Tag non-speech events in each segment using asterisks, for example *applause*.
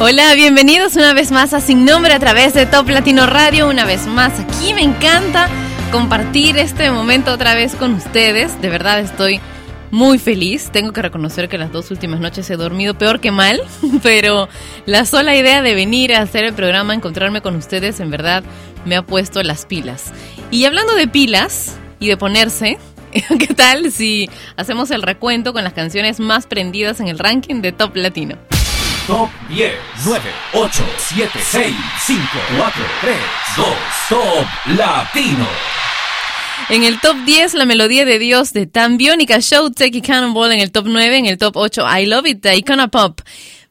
Hola, bienvenidos una vez más a Sin Nombre a través de Top Latino Radio. Una vez más, aquí me encanta compartir este momento otra vez con ustedes. De verdad estoy muy feliz. Tengo que reconocer que las dos últimas noches he dormido peor que mal, *laughs* pero la sola idea de venir a hacer el programa, encontrarme con ustedes, en verdad me ha puesto las pilas. Y hablando de pilas y de ponerse, *laughs* ¿qué tal si hacemos el recuento con las canciones más prendidas en el ranking de Top Latino? Top 10, 9, 8, 7, 6, 5, 4, 3, 2, Top Latino. En el top 10, la melodía de Dios de Tan Biónica Show, Take Cannonball. En el top 9, en el top 8, I Love It de Icona Pop.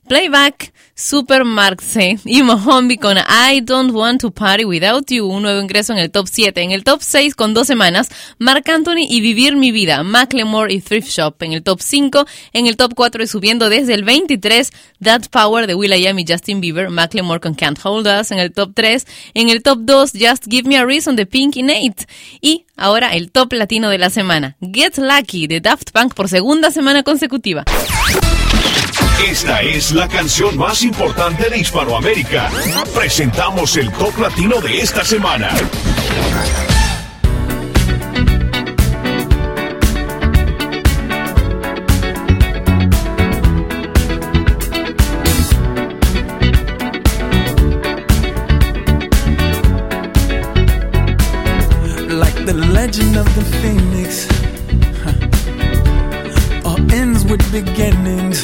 Playback, Super C y Mohombi con I Don't Want to Party Without You, un nuevo ingreso en el top 7. En el top 6 con dos semanas, Mark Anthony y Vivir mi vida, Macklemore y Thrift Shop. En el top 5, en el top 4 y subiendo desde el 23, That Power de will.i.am y Justin Bieber, Macklemore con Can't Hold Us. En el top 3, en el top 2, Just Give Me a Reason de Pink y Nate. Y ahora el top latino de la semana, Get Lucky de Daft Punk por segunda semana consecutiva. Esta es la canción más importante de Hispanoamérica. Presentamos el top latino de esta semana. Like the legend of the phoenix, all ends with beginnings.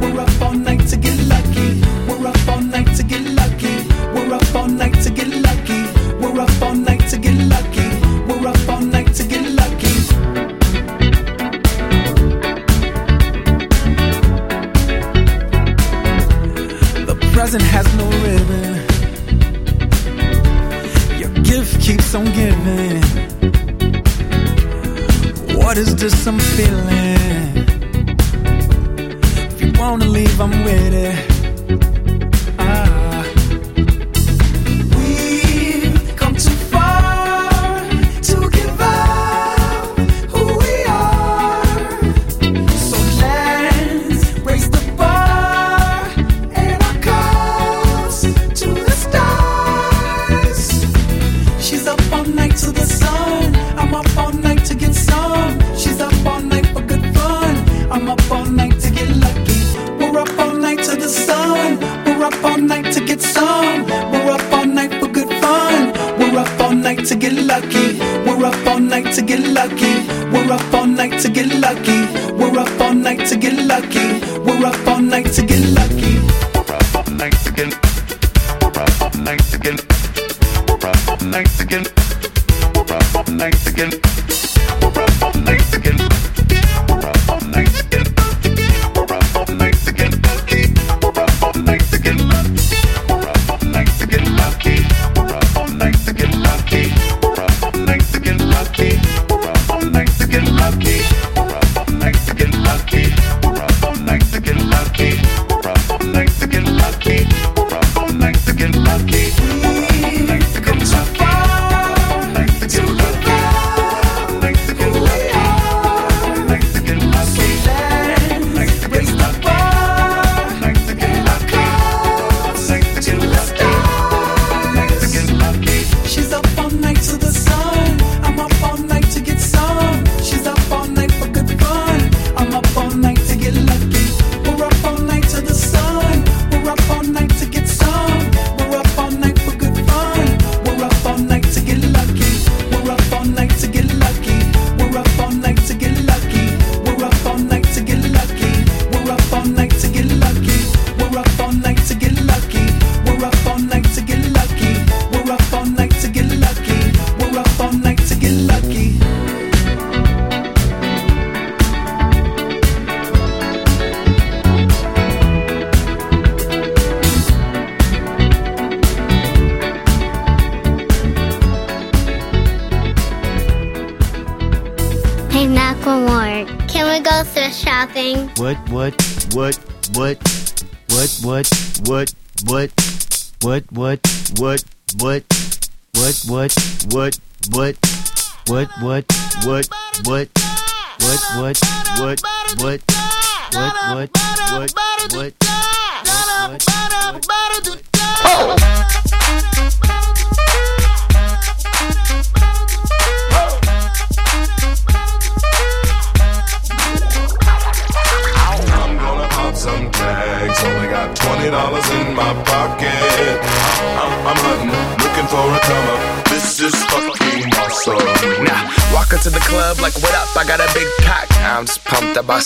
We're up all night to get lucky. We're up all night to get lucky. We're up all night to get lucky. We're up all night to get lucky. We're up all night to get lucky. The present has no ribbon. Your gift keeps on giving is this some feeling? If you wanna leave, I'm with it.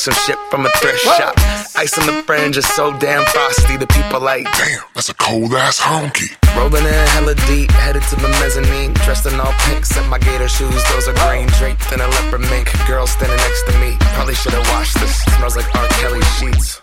Some shit from a thrift shop. Ice on the fringe is so damn frosty. The people like, Damn, that's a cold ass honky. rolling in hella deep, headed to the mezzanine. Dressed in all pink, set my gator shoes. Those are green, draped in a leopard mink. Girl standing next to me. Probably should have washed this. Smells like R. Kelly sheets.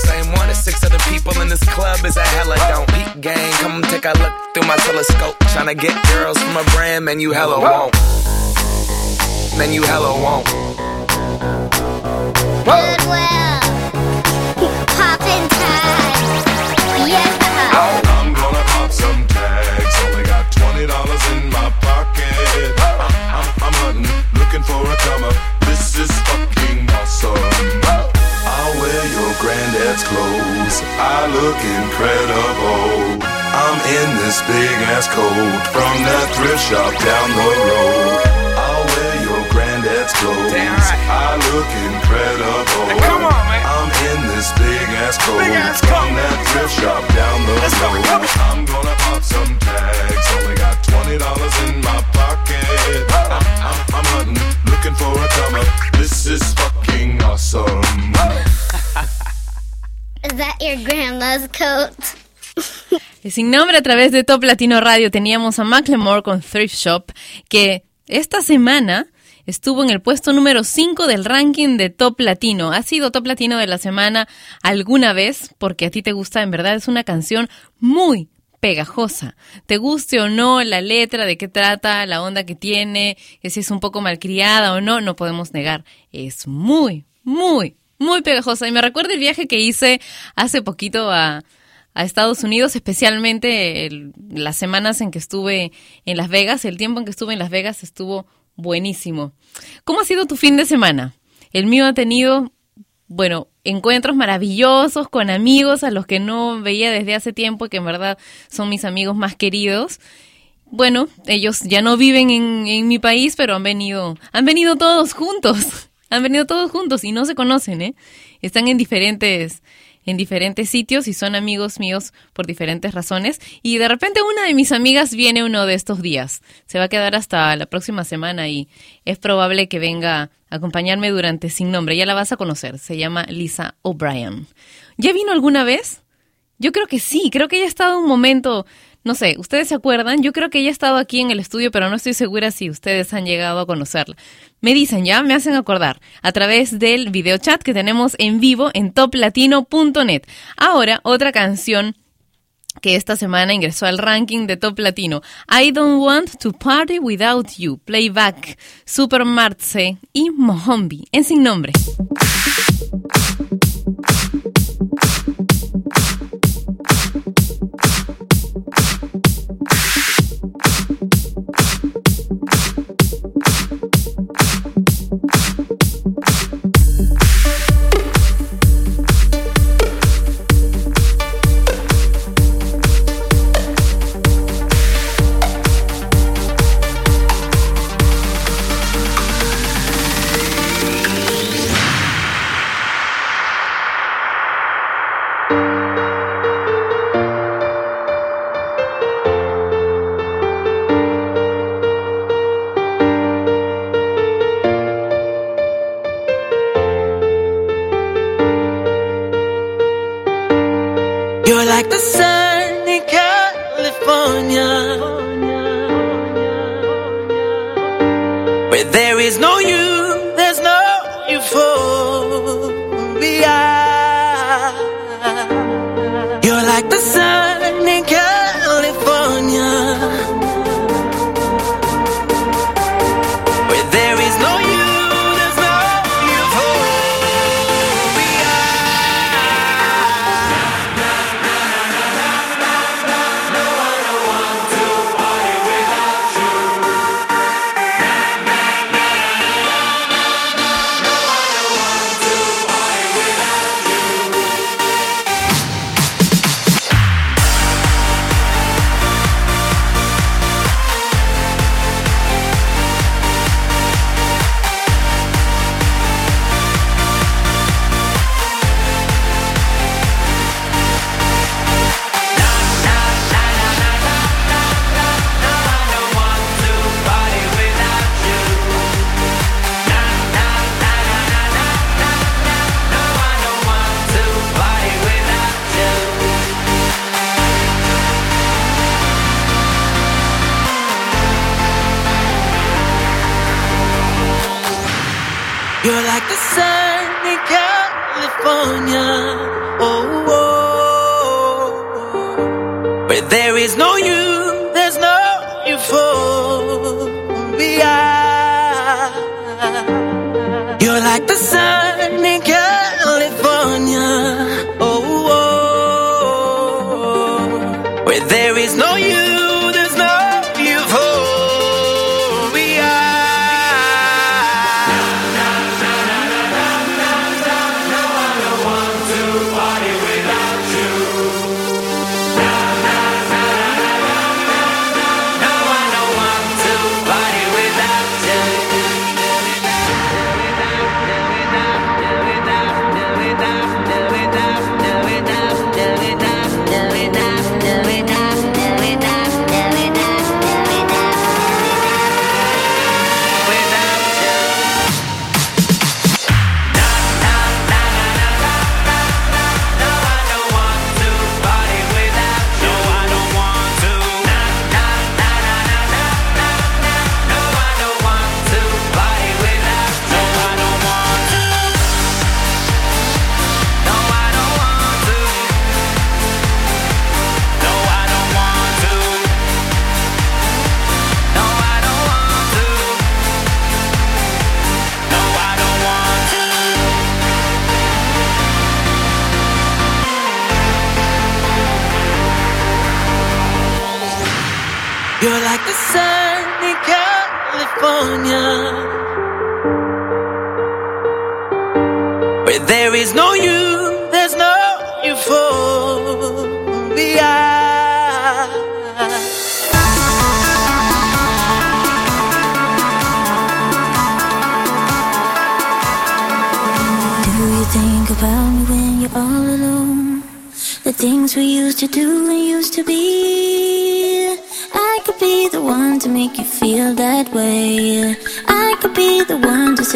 same one as six other people in this club is a hella don't. Peak gang, come take a look through my telescope. Tryna get girls from a brand, man, you hella won't. Man, you hella won't. Goodwill. Poppin' tags. Yeah. I'm gonna pop some tags. Only got twenty dollars in my pocket. I'm, I'm, I'm hunting, looking for a come up. This is fucking awesome. I'll wear your granddad's clothes. I look incredible. I'm in this big ass coat from that thrift shop down the road. I'll wear your granddad's clothes. Right. I look incredible. come on, man. I'm in this big ass coat Big ass from that thrift shop down the Let's go, road. come on. I'm gonna pop some tags. Only got twenty dollars in my pocket. I'm, I'm, I'm hunting, looking for a come up. This is fucking awesome. Is that your grandma's coat? *laughs* Sin nombre a través de Top Latino Radio teníamos a Macklemore con Thrift Shop, que esta semana estuvo en el puesto número 5 del ranking de Top Latino. Ha sido Top Latino de la semana alguna vez, porque a ti te gusta, en verdad es una canción muy, pegajosa. Te guste o no la letra, de qué trata, la onda que tiene, si es un poco malcriada o no, no podemos negar. Es muy, muy, muy pegajosa. Y me recuerda el viaje que hice hace poquito a, a Estados Unidos, especialmente las semanas en que estuve en Las Vegas. El tiempo en que estuve en Las Vegas estuvo buenísimo. ¿Cómo ha sido tu fin de semana? El mío ha tenido, bueno, encuentros maravillosos con amigos a los que no veía desde hace tiempo que en verdad son mis amigos más queridos. Bueno, ellos ya no viven en, en mi país, pero han venido, han venido todos juntos. Han venido todos juntos y no se conocen, ¿eh? Están en diferentes, en diferentes sitios y son amigos míos por diferentes razones. Y de repente una de mis amigas viene uno de estos días. Se va a quedar hasta la próxima semana y es probable que venga a acompañarme durante Sin Nombre. Ya la vas a conocer. Se llama Lisa O'Brien. ¿Ya vino alguna vez? Yo creo que sí, creo que ella ha estado un momento, no sé, ¿ustedes se acuerdan? Yo creo que ella ha estado aquí en el estudio, pero no estoy segura si ustedes han llegado a conocerla. Me dicen ya, me hacen acordar, a través del video chat que tenemos en vivo en toplatino.net. Ahora, otra canción que esta semana ingresó al ranking de Top Latino. I Don't Want to Party Without You, Playback, Super Marce y Mohombi, en sin nombre.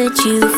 One to set you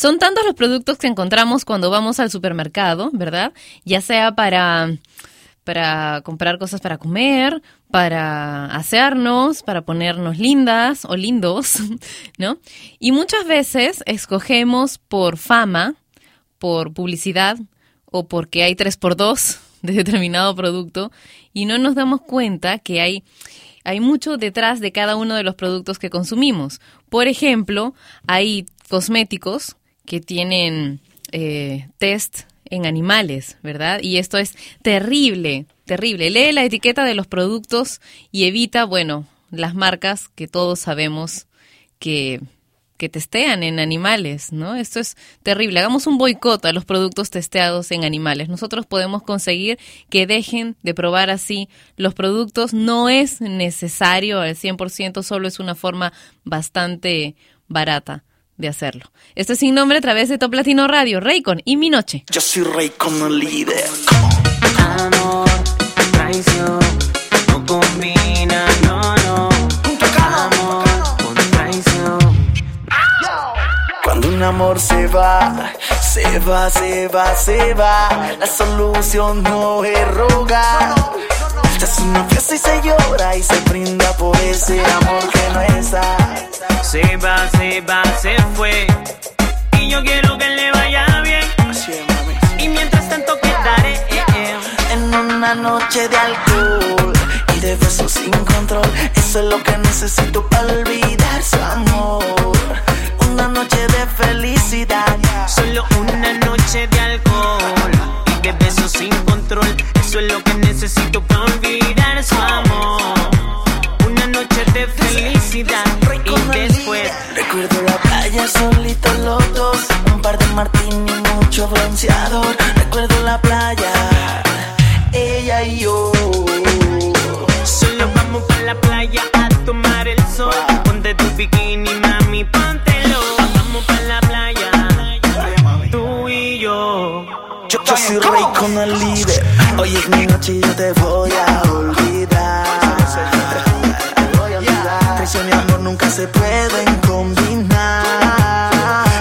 Son tantos los productos que encontramos cuando vamos al supermercado, ¿verdad? Ya sea para, para comprar cosas para comer, para asearnos, para ponernos lindas o lindos, *laughs* ¿no? Y muchas veces escogemos por fama, por publicidad o porque hay 3x2 *laughs* de determinado producto y no nos damos cuenta que hay hay mucho detrás de cada uno de los productos que consumimos. Por ejemplo, hay cosméticos que tienen eh, test en animales, ¿verdad? Y esto es terrible, terrible. Lee la etiqueta de los productos y evita, bueno, las marcas que todos sabemos que, que testean en animales, ¿no? Esto es terrible. Hagamos un boicot a los productos testeados en animales. Nosotros podemos conseguir que dejen de probar así los productos. No es necesario al 100%, solo es una forma bastante barata de hacerlo. Esto es sin nombre a través de Top Latino Radio, Raycon y Mi Noche. Yo soy rey como líder. Amor, traición, no combina, no, no. Amor con traición. Cuando un amor se va, Se va, se va, se va. La solución no es rogar. Es una fiesta y se llora y se brinda por ese amor que no está. Se va, se va, se fue. Y yo quiero que le vaya bien. Y mientras tanto quedaré eh, eh. En una noche de alcohol y de besos sin control. Eso es lo que necesito para olvidar su amor. Una noche de felicidad. Solo una noche de alcohol de besos sin control. Eso es lo que necesito para olvidar su amor. Una noche de felicidad y después. Recuerdo la playa solitos los dos. Un par de martini mucho bronceador. Recuerdo la playa, ella y yo. Solo vamos para la playa a tomar el sol. Ponte tu bikini, soy rey con el líder. Hoy es mi noche y yo te voy a olvidar. Traición y amor nunca se pueden combinar.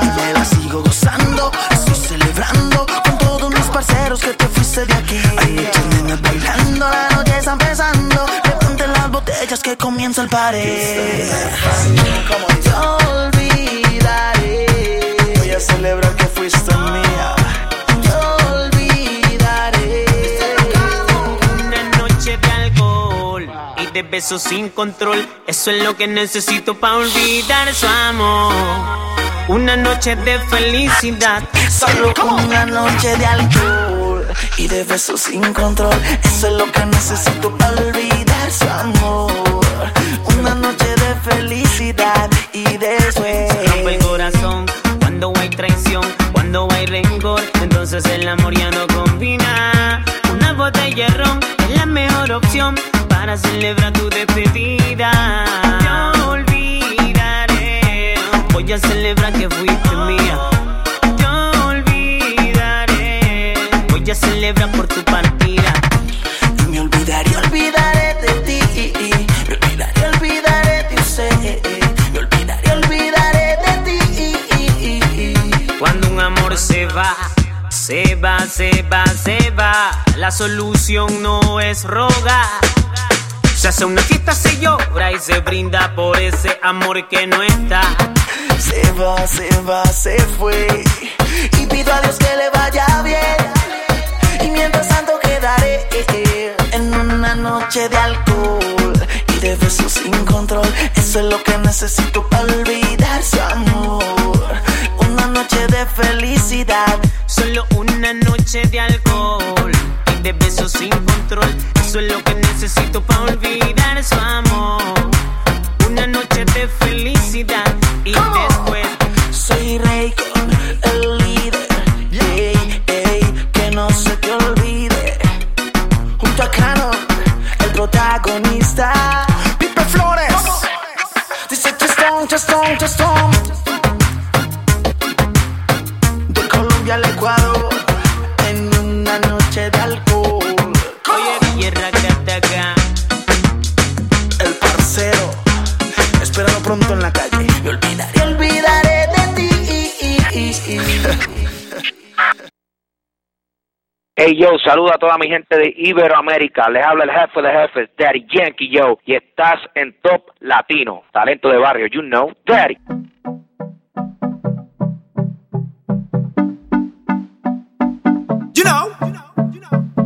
Y me la sigo gozando, estoy celebrando con todos mis parceros que te fuiste de aquí. Hay muchas nenas bailando, la noche está empezando. Levanten las botellas que comienza el pared. Te olvidaré. Voy a celebrar besos sin control. Eso es lo que necesito para olvidar su amor. Una noche de felicidad. Solo una noche de alcohol y de besos sin control. Eso es lo que necesito para olvidar su amor. Una noche de felicidad y después. rompe el corazón cuando hay traición, cuando hay rencor, entonces el amor ya no combina. Una botella de ron es la mejor opción para celebrar tu despedida. No olvidaré, voy a celebrar que fuiste mía. No olvidaré, voy a celebrar por tu partida. Y me olvidaré, olvidaré de ti. Me olvidaré, olvidaré de usted. Me olvidaré, olvidaré de ti. Cuando un amor se va, se va, se va, se va. La solución no es rogar. Se hace una fiesta, se llora y se brinda por ese amor que no está. Se va, se va, se fue. Y pido a Dios que le vaya bien. Y mientras tanto quedaré eh, en una noche de alcohol y de besos sin control. Eso es lo que necesito para olvidar su amor. Una noche de felicidad. Solo una noche de alcohol de besos sin control. Eso es lo que necesito para olvidar su amor. Una noche de felicidad y después. Soy rey con el líder. Ey, ey, que no se te olvide. Junto a Canon, el protagonista. Pipe Flores. Dice Chestón, Chestón, Chestón. Hey yo, saluda a toda mi gente de Iberoamérica. Les habla el jefe de jefes, Daddy Yankee yo. Y estás en Top Latino. Talento de barrio, you know. Daddy. You know. Masivo.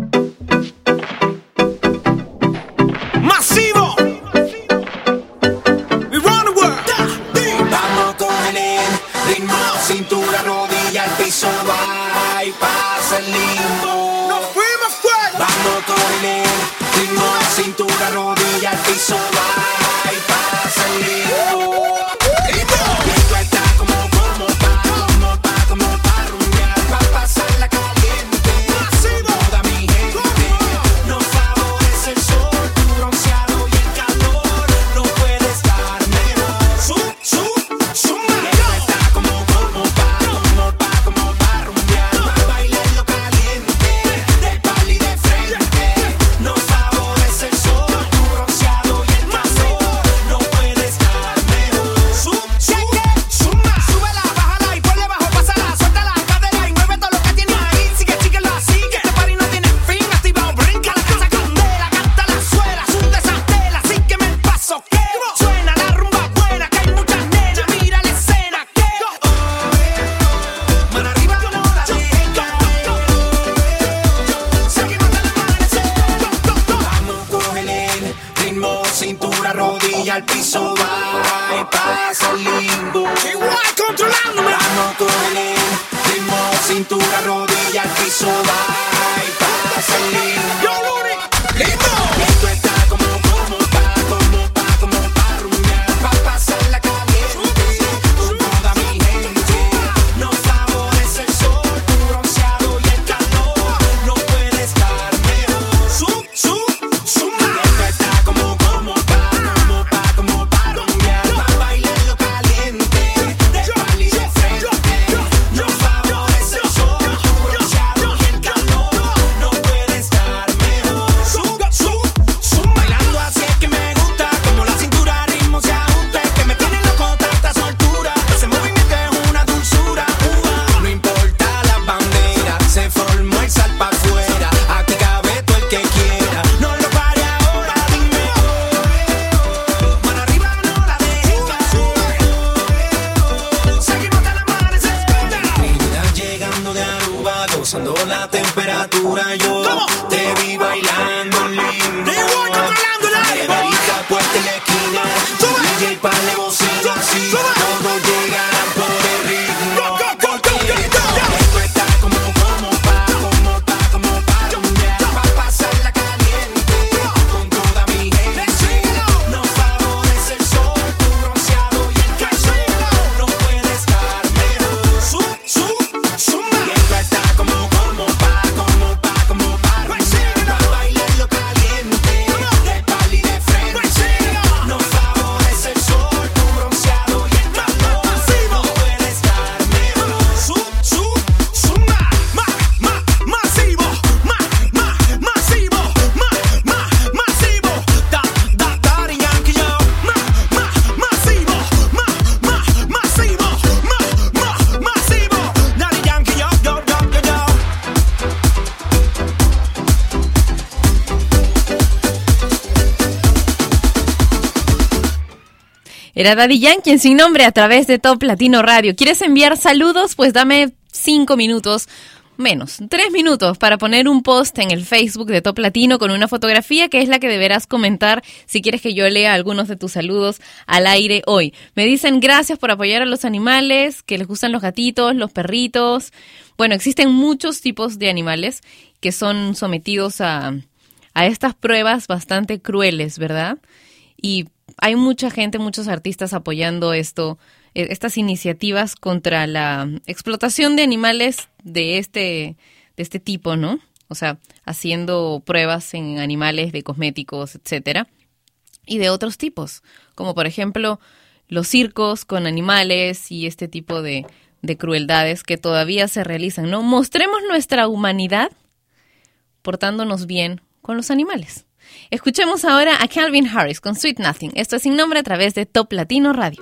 Era Daddy Yankee sin nombre a través de Top Latino Radio. ¿Quieres enviar saludos? Pues dame cinco minutos menos, tres minutos para poner un post en el Facebook de Top Latino con una fotografía que es la que deberás comentar si quieres que yo lea algunos de tus saludos al aire hoy. Me dicen gracias por apoyar a los animales, que les gustan los gatitos, los perritos. Bueno, existen muchos tipos de animales que son sometidos a, a estas pruebas bastante crueles, ¿verdad? Y hay mucha gente, muchos artistas apoyando esto, eh, estas iniciativas contra la explotación de animales de este, de este tipo, ¿no? O sea, haciendo pruebas en animales de cosméticos, etcétera, y de otros tipos, como por ejemplo los circos con animales y este tipo de, de crueldades que todavía se realizan, ¿no? Mostremos nuestra humanidad portándonos bien con los animales. Escuchemos ahora a Calvin Harris con Sweet Nothing. Esto es sin nombre a través de Top Latino Radio.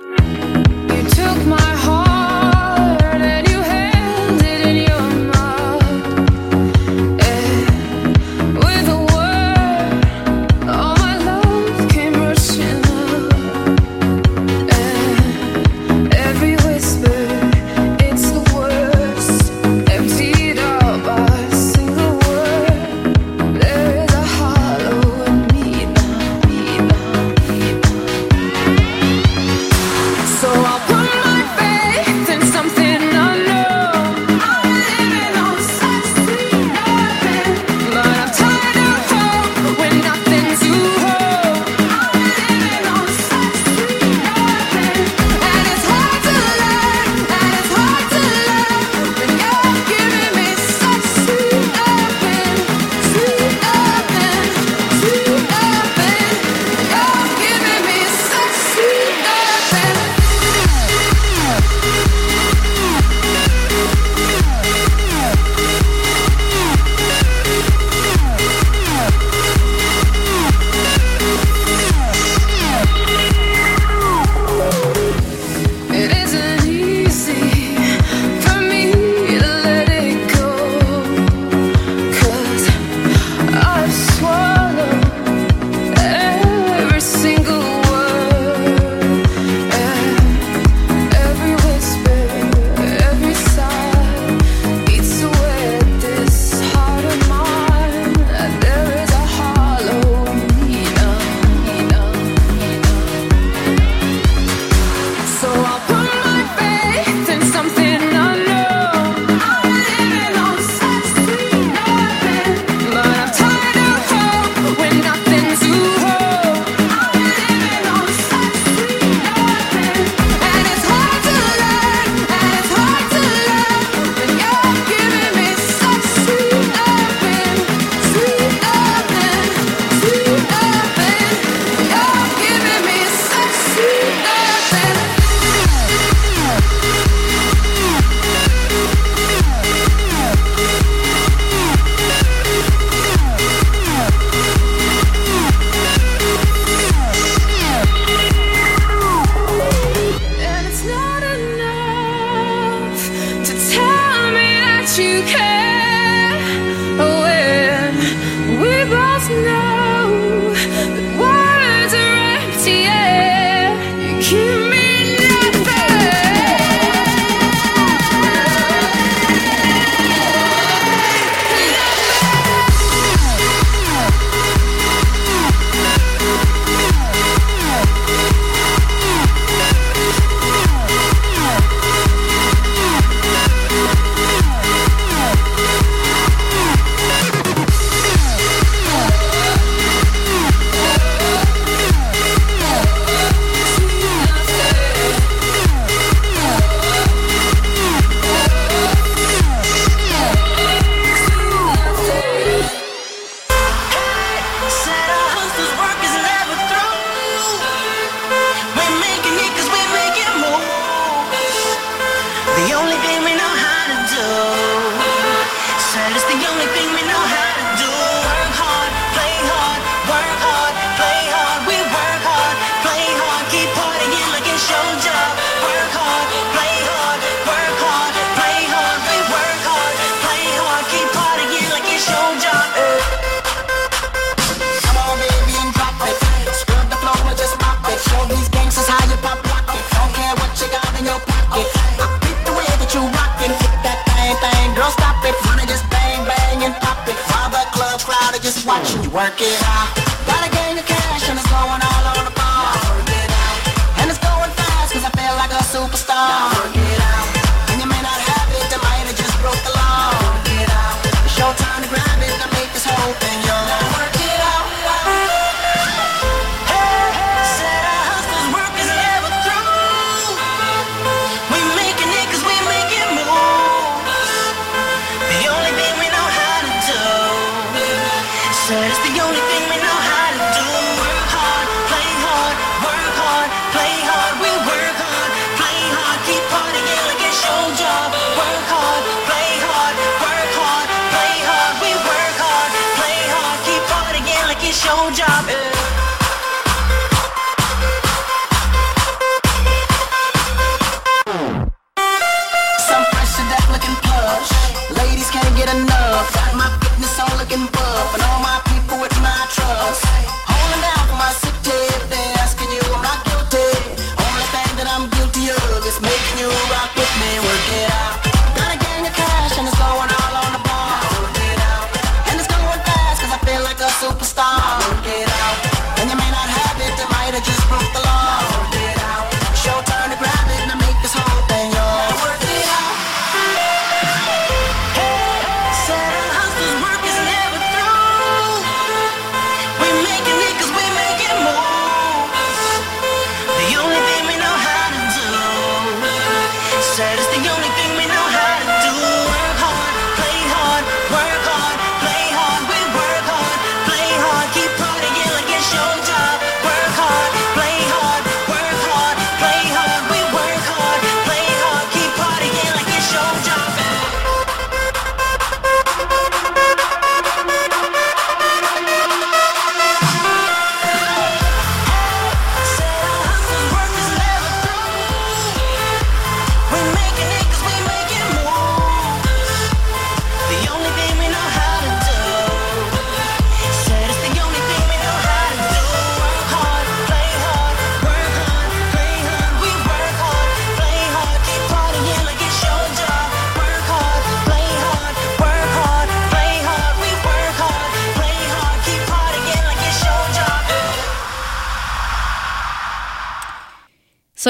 It's the only thing we know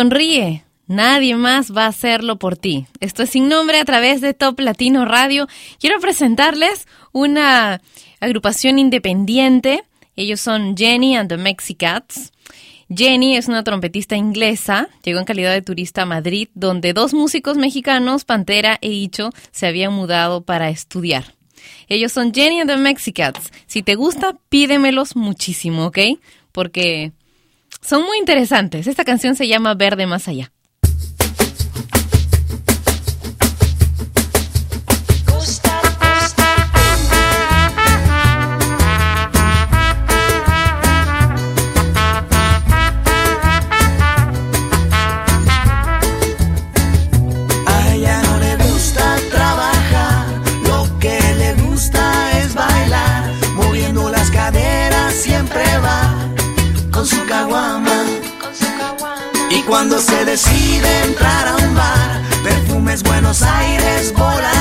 Sonríe. Nadie más va a hacerlo por ti. Esto es sin nombre a través de Top Latino Radio. Quiero presentarles una agrupación independiente. Ellos son Jenny and the Mexicats. Jenny es una trompetista inglesa, llegó en calidad de turista a Madrid, donde dos músicos mexicanos, Pantera e Icho, se habían mudado para estudiar. Ellos son Jenny and the Mexicats. Si te gusta, pídemelos muchísimo, ¿ok? Porque son muy interesantes. Esta canción se llama Verde Más Allá. cuando se decide entrar a un bar, perfumes Buenos Aires, bola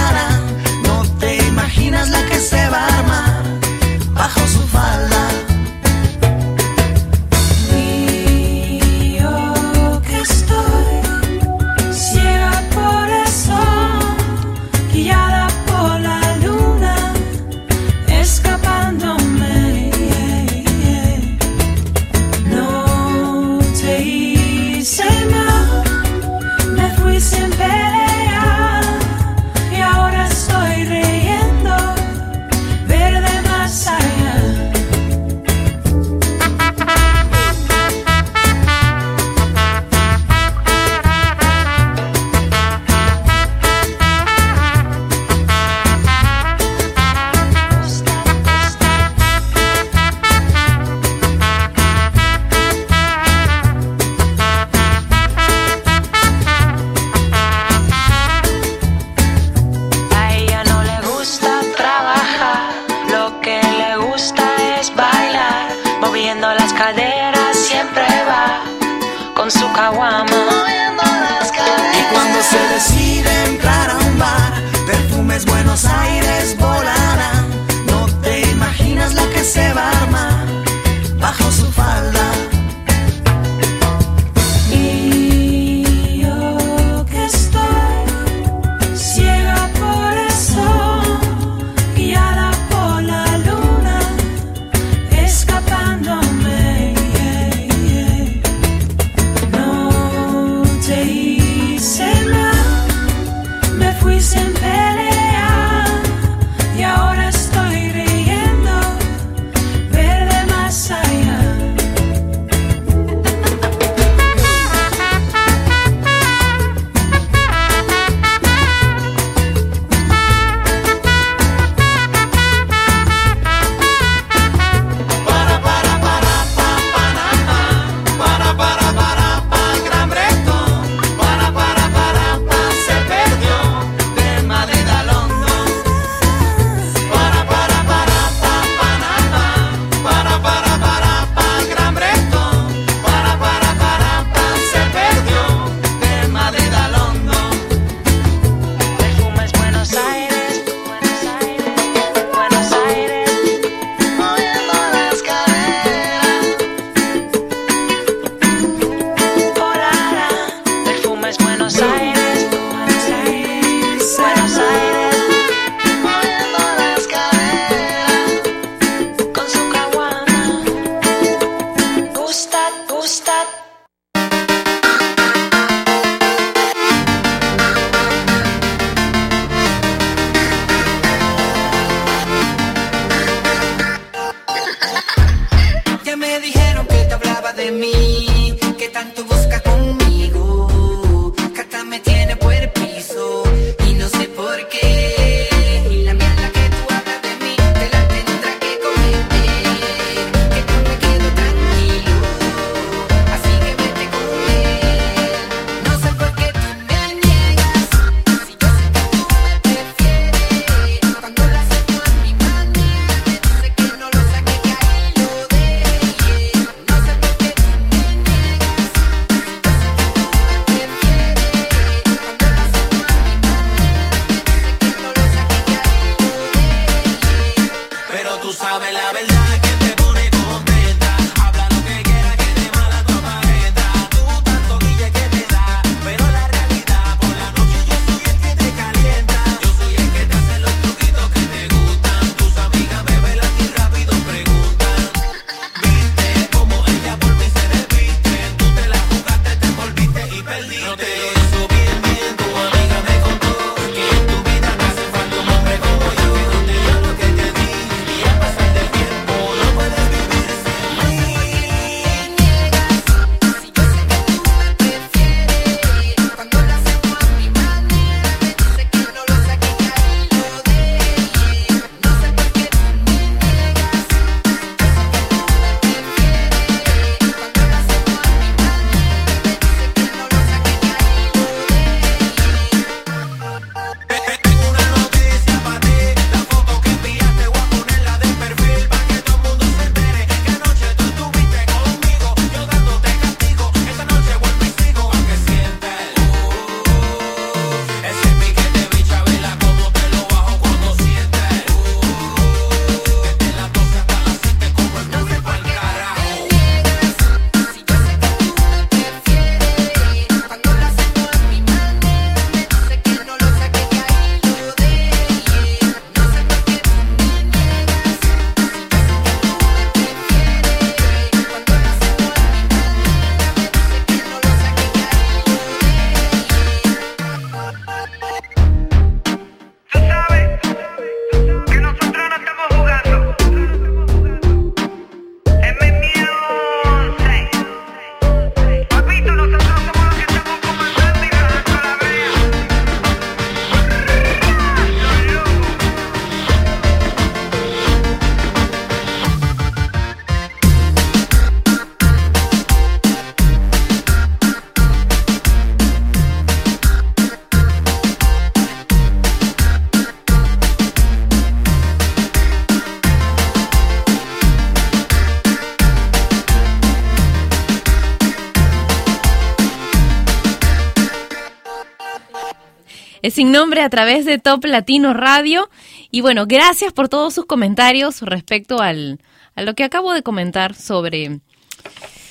sin nombre a través de Top Latino Radio. Y bueno, gracias por todos sus comentarios respecto al, a lo que acabo de comentar sobre,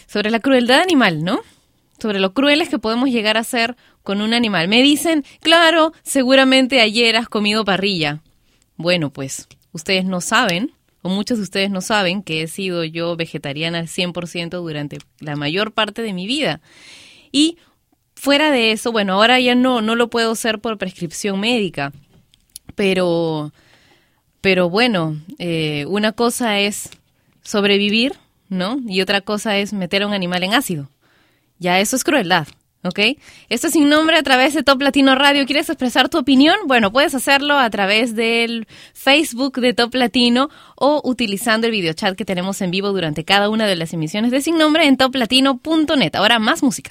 sobre la crueldad animal, ¿no? Sobre lo crueles que podemos llegar a ser con un animal. Me dicen, claro, seguramente ayer has comido parrilla. Bueno, pues ustedes no saben, o muchos de ustedes no saben, que he sido yo vegetariana al 100% durante la mayor parte de mi vida. Y fuera de eso, bueno, ahora ya no, no lo puedo hacer por prescripción médica, pero, pero bueno, eh, una cosa es sobrevivir, ¿no? Y otra cosa es meter a un animal en ácido. Ya eso es crueldad. ¿Ok? Esto es sin nombre a través de Top Latino Radio. ¿Quieres expresar tu opinión? Bueno, puedes hacerlo a través del Facebook de Top Latino o utilizando el videochat que tenemos en vivo durante cada una de las emisiones de Sin Nombre en toplatino.net. Ahora más música.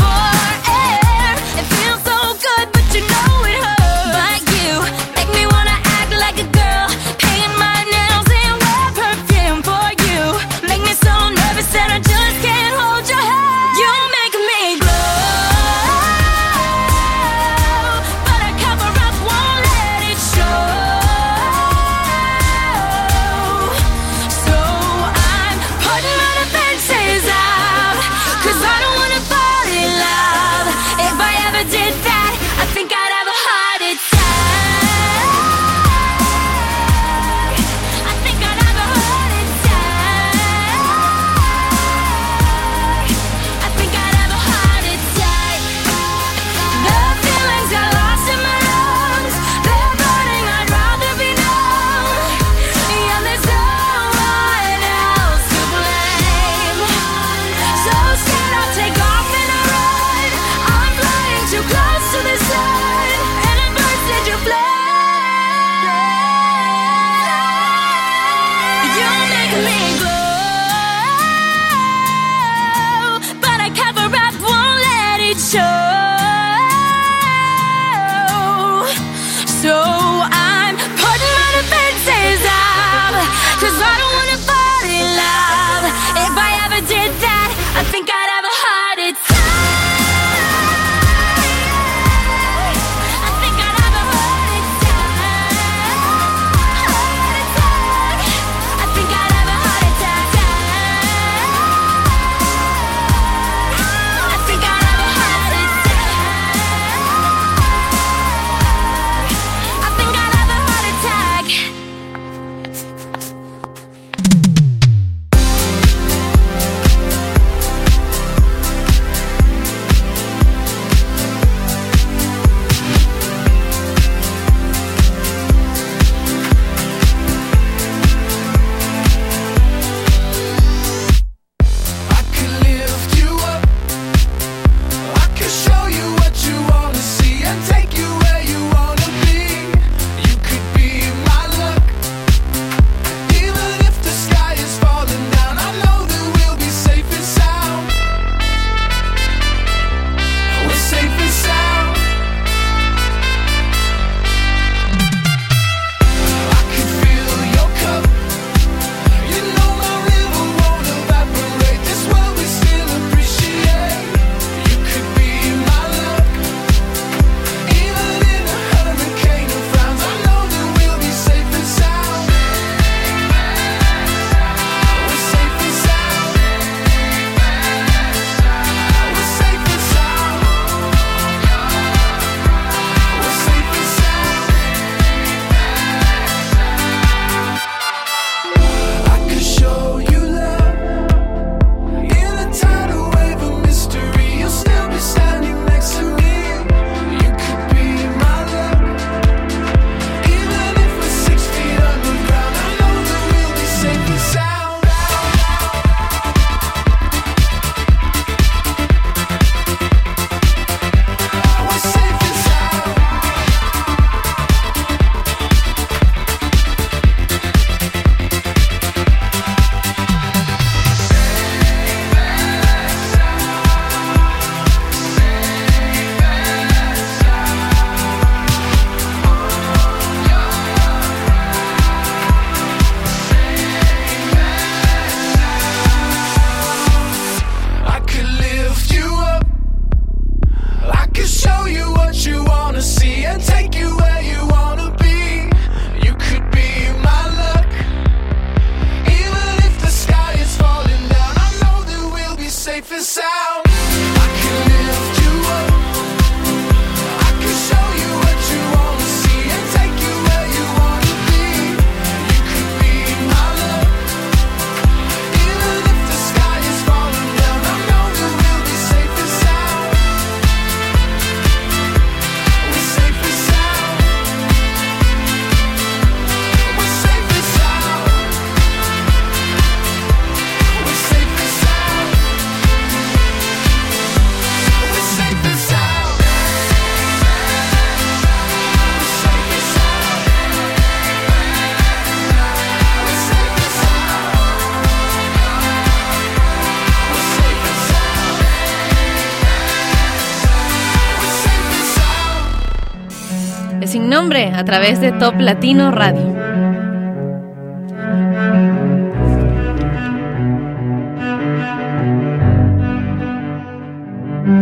a través de Top Latino Radio.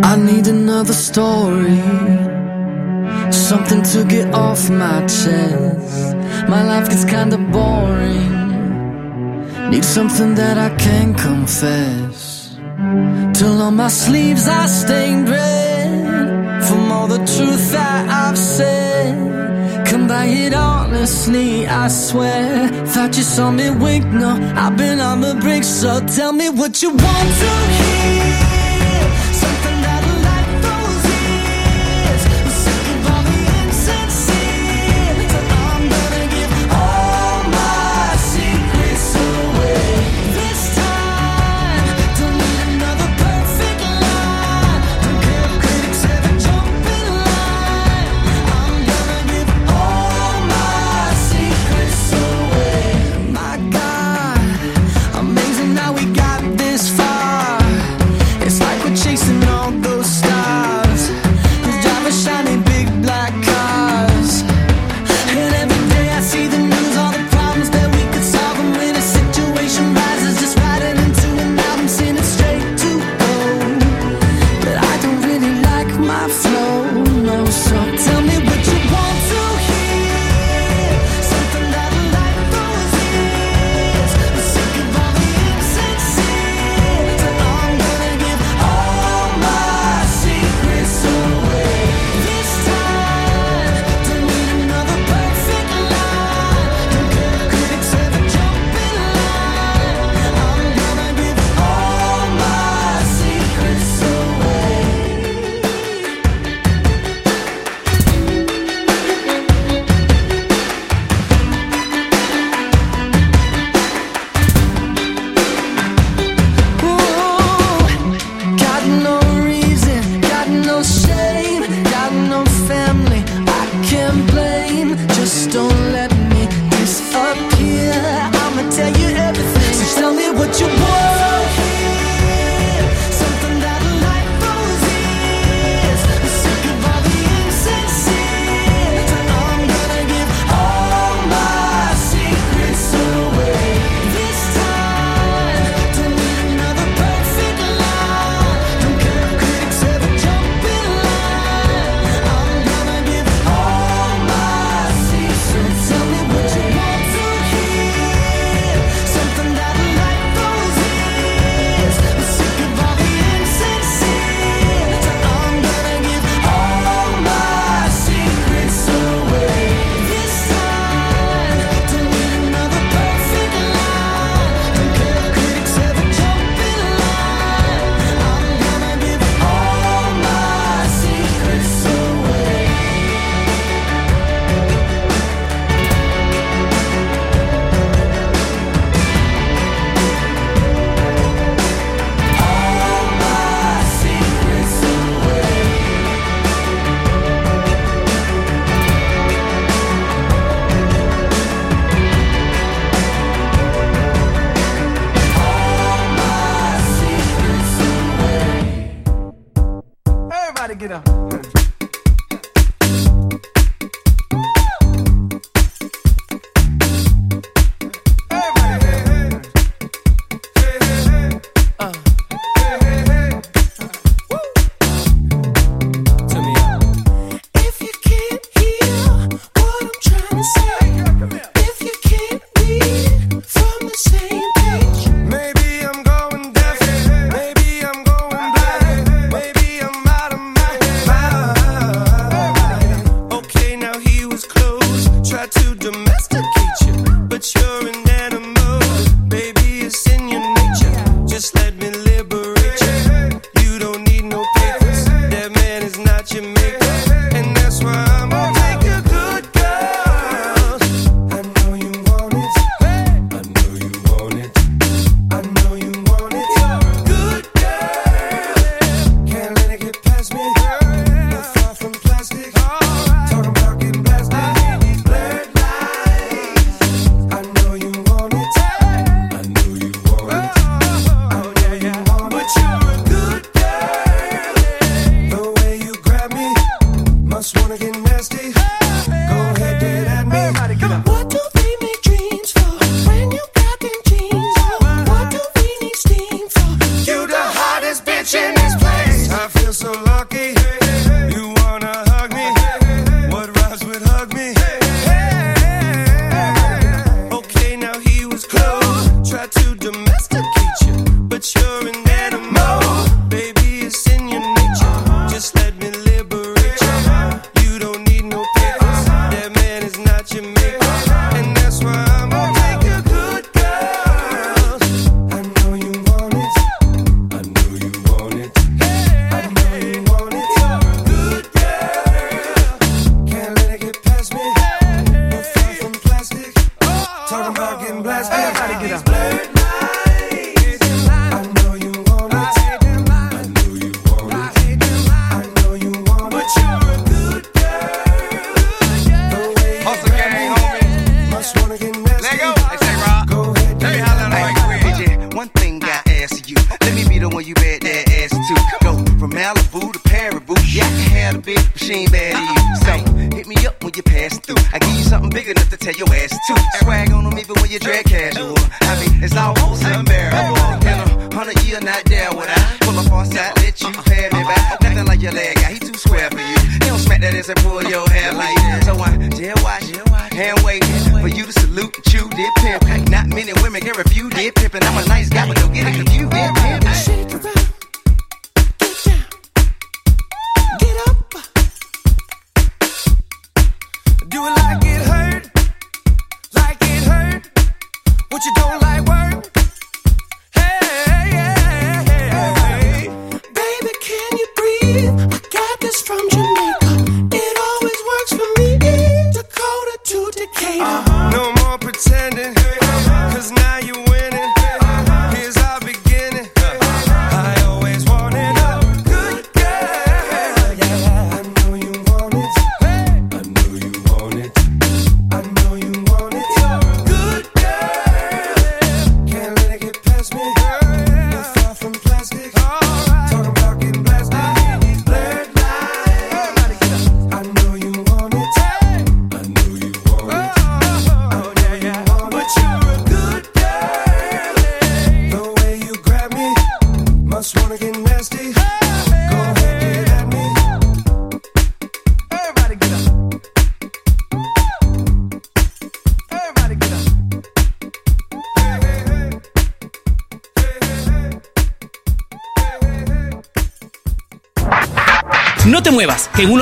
I need another story. Something to get off my chest. My life gets kinda boring. Need something that I can confess. Till on my sleeves I stained red. From all the truth that I've said. By it honestly, I swear. Thought you saw me wink, no, I've been on the brink. So tell me what you want to hear.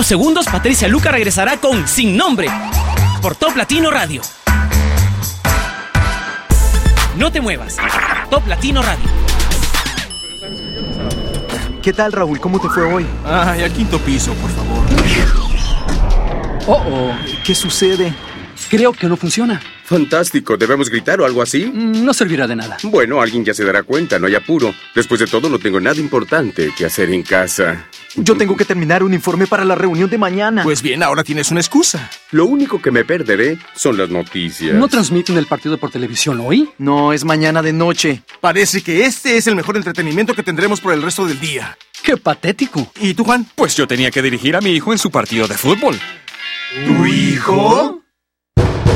Unos segundos Patricia Luca regresará con Sin Nombre por Top Latino Radio. No te muevas, Top Latino Radio. ¿Qué tal, Raúl? ¿Cómo te fue hoy? Ay, al quinto piso, por favor. Oh, oh. ¿Qué sucede? Creo que no funciona. Fantástico, ¿debemos gritar o algo así? No servirá de nada. Bueno, alguien ya se dará cuenta, no hay apuro. Después de todo, no tengo nada importante que hacer en casa. Yo tengo que terminar un informe para la reunión de mañana. Pues bien, ahora tienes una excusa. Lo único que me perderé son las noticias. ¿No transmiten el partido por televisión hoy? No, es mañana de noche. Parece que este es el mejor entretenimiento que tendremos por el resto del día. ¡Qué patético! ¿Y tú, Juan? Pues yo tenía que dirigir a mi hijo en su partido de fútbol. ¿Tu hijo?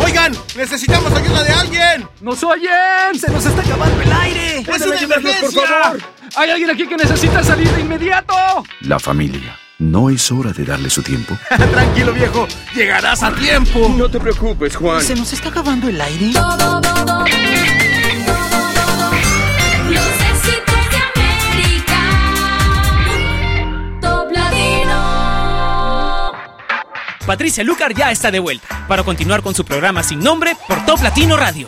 Oigan, necesitamos ayuda de alguien. ¡Nos oyen! ¡Se nos está acabando el aire! ¡Es ¿Pueden una ayudarnos, por emergencia! favor? ¿Hay alguien aquí que necesita salir de inmediato? La familia. ¿No es hora de darle su tiempo? *laughs* Tranquilo, viejo. Llegarás a tiempo. No te preocupes, Juan. ¿Se nos está acabando el aire? Los éxitos de América. Top Latino. Patricia Lucar ya está de vuelta para continuar con su programa Sin Nombre por Top Latino Radio.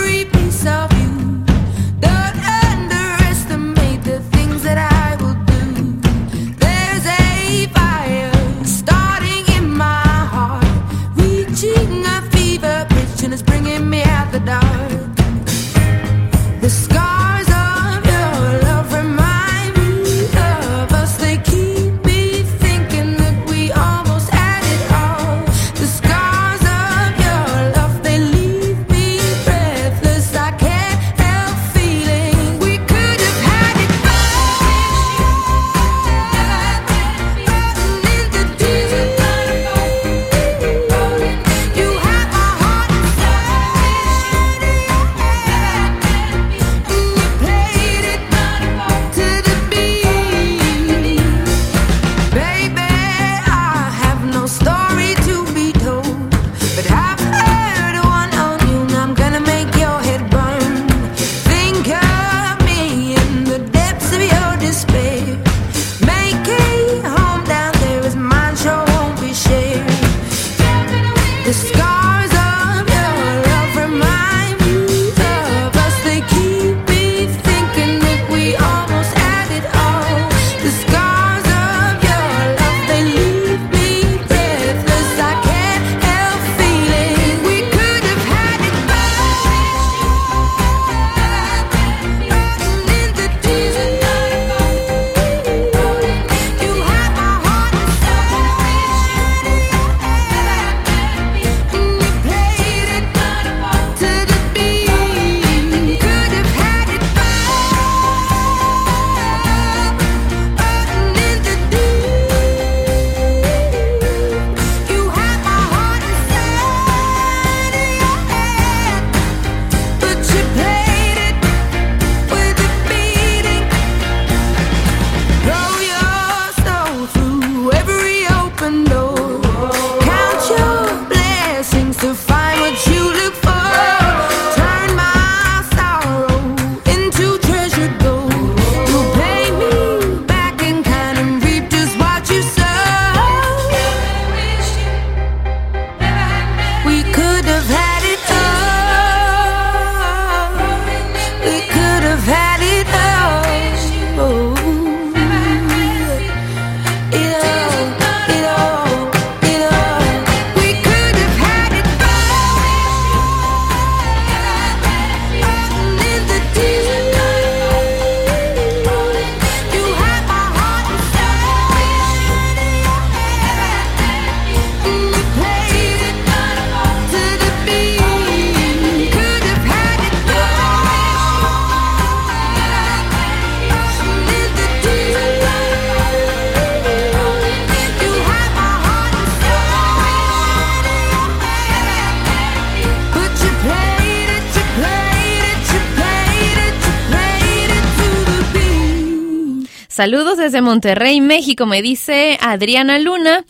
Saludos desde Monterrey, México, me dice Adriana Luna.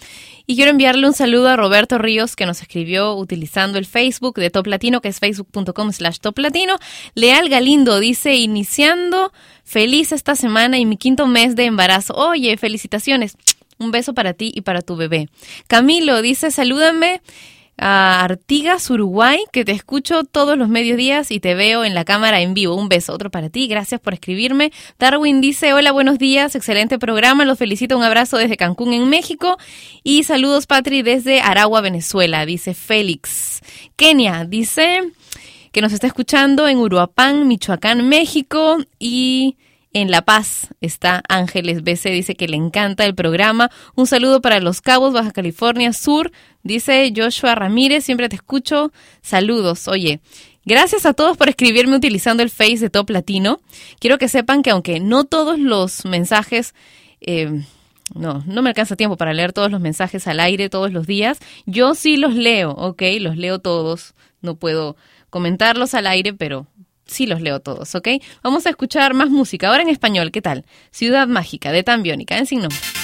Y quiero enviarle un saludo a Roberto Ríos que nos escribió utilizando el Facebook de Top Latino, que es facebook.com slash Top Latino. Leal Galindo dice, iniciando feliz esta semana y mi quinto mes de embarazo. Oye, felicitaciones. Un beso para ti y para tu bebé. Camilo dice, salúdame a Artigas, Uruguay, que te escucho todos los mediodías y te veo en la cámara en vivo. Un beso, otro para ti. Gracias por escribirme. Darwin dice, hola, buenos días, excelente programa. Los felicito, un abrazo desde Cancún, en México. Y saludos, Patri, desde Aragua, Venezuela, dice Félix. Kenia dice que nos está escuchando en Uruapán, Michoacán, México. Y en La Paz está Ángeles BC, dice que le encanta el programa. Un saludo para Los Cabos, Baja California Sur. Dice Joshua Ramírez, siempre te escucho. Saludos. Oye, gracias a todos por escribirme utilizando el Face de Top Latino. Quiero que sepan que aunque no todos los mensajes... eh, no, no me alcanza tiempo para leer todos los mensajes al aire todos los días. Yo sí los leo, ¿ok? Los leo todos. No puedo comentarlos al aire, pero sí los leo todos, ¿ok? Vamos a escuchar más música. Ahora en español, ¿qué tal? Ciudad Mágica de Tambiónica, en signo. Intento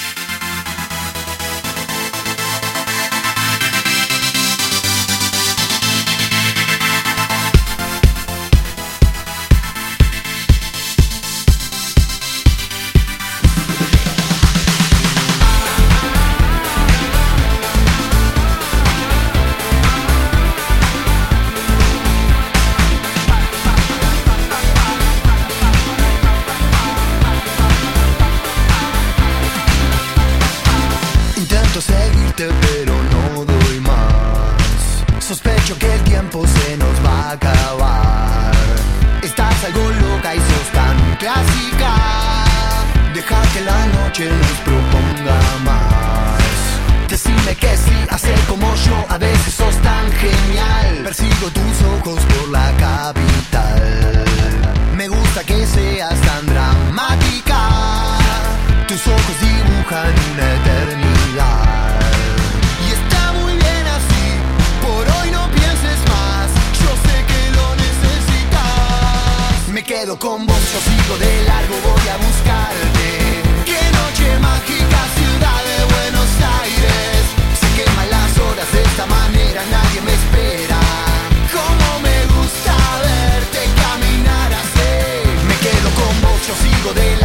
de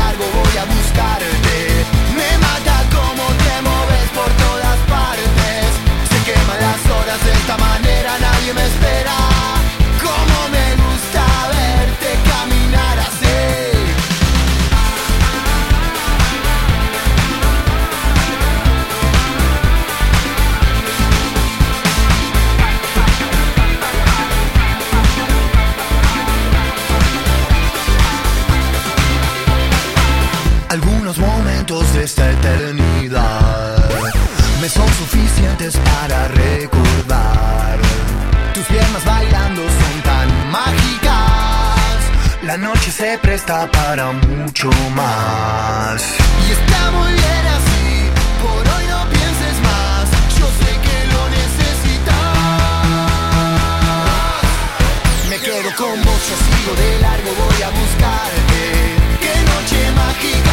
esta eternidad me son suficientes para recordar. Tus piernas bailando son tan mágicas. La noche se presta para mucho más. Y está muy bien así. Por hoy no pienses más. Yo sé que lo necesitas. Me quedo con vos, yo sigo de largo, voy a buscarte. Qué noche mágica,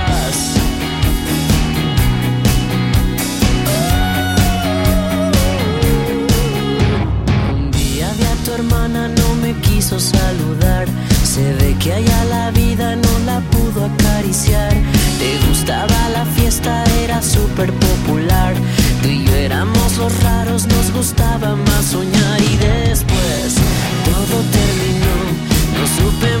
Saludar. Se ve que allá la vida no la pudo acariciar. Te gustaba la fiesta, era súper popular. Tú y yo éramos los raros, nos gustaba más soñar. Y después todo terminó, no supe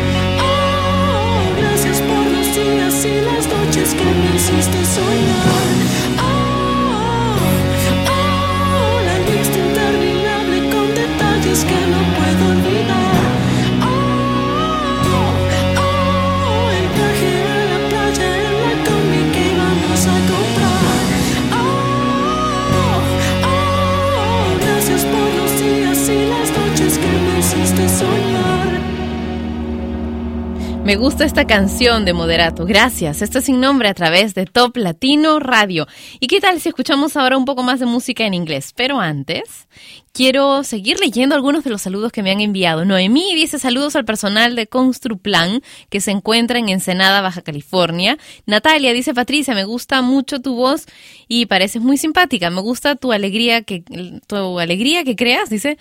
Y las noches que me hiciste soñar. Oh, oh, la lista interminable con detalles que no puedo olvidar. El viaje a la playa en la combi que íbamos a comprar. Oh, gracias por los días y las noches que me hiciste soñar. Me gusta esta canción de Moderato. Gracias. Esto es sin nombre a través de Top Latino Radio. ¿Y qué tal si escuchamos ahora un poco más de música en inglés? Pero antes, quiero seguir leyendo algunos de los saludos que me han enviado. Noemí dice saludos al personal de Construplan que se encuentra en Ensenada, Baja California. Natalia dice Patricia, me gusta mucho tu voz y pareces muy simpática. Me gusta tu alegría que tu alegría que creas, dice.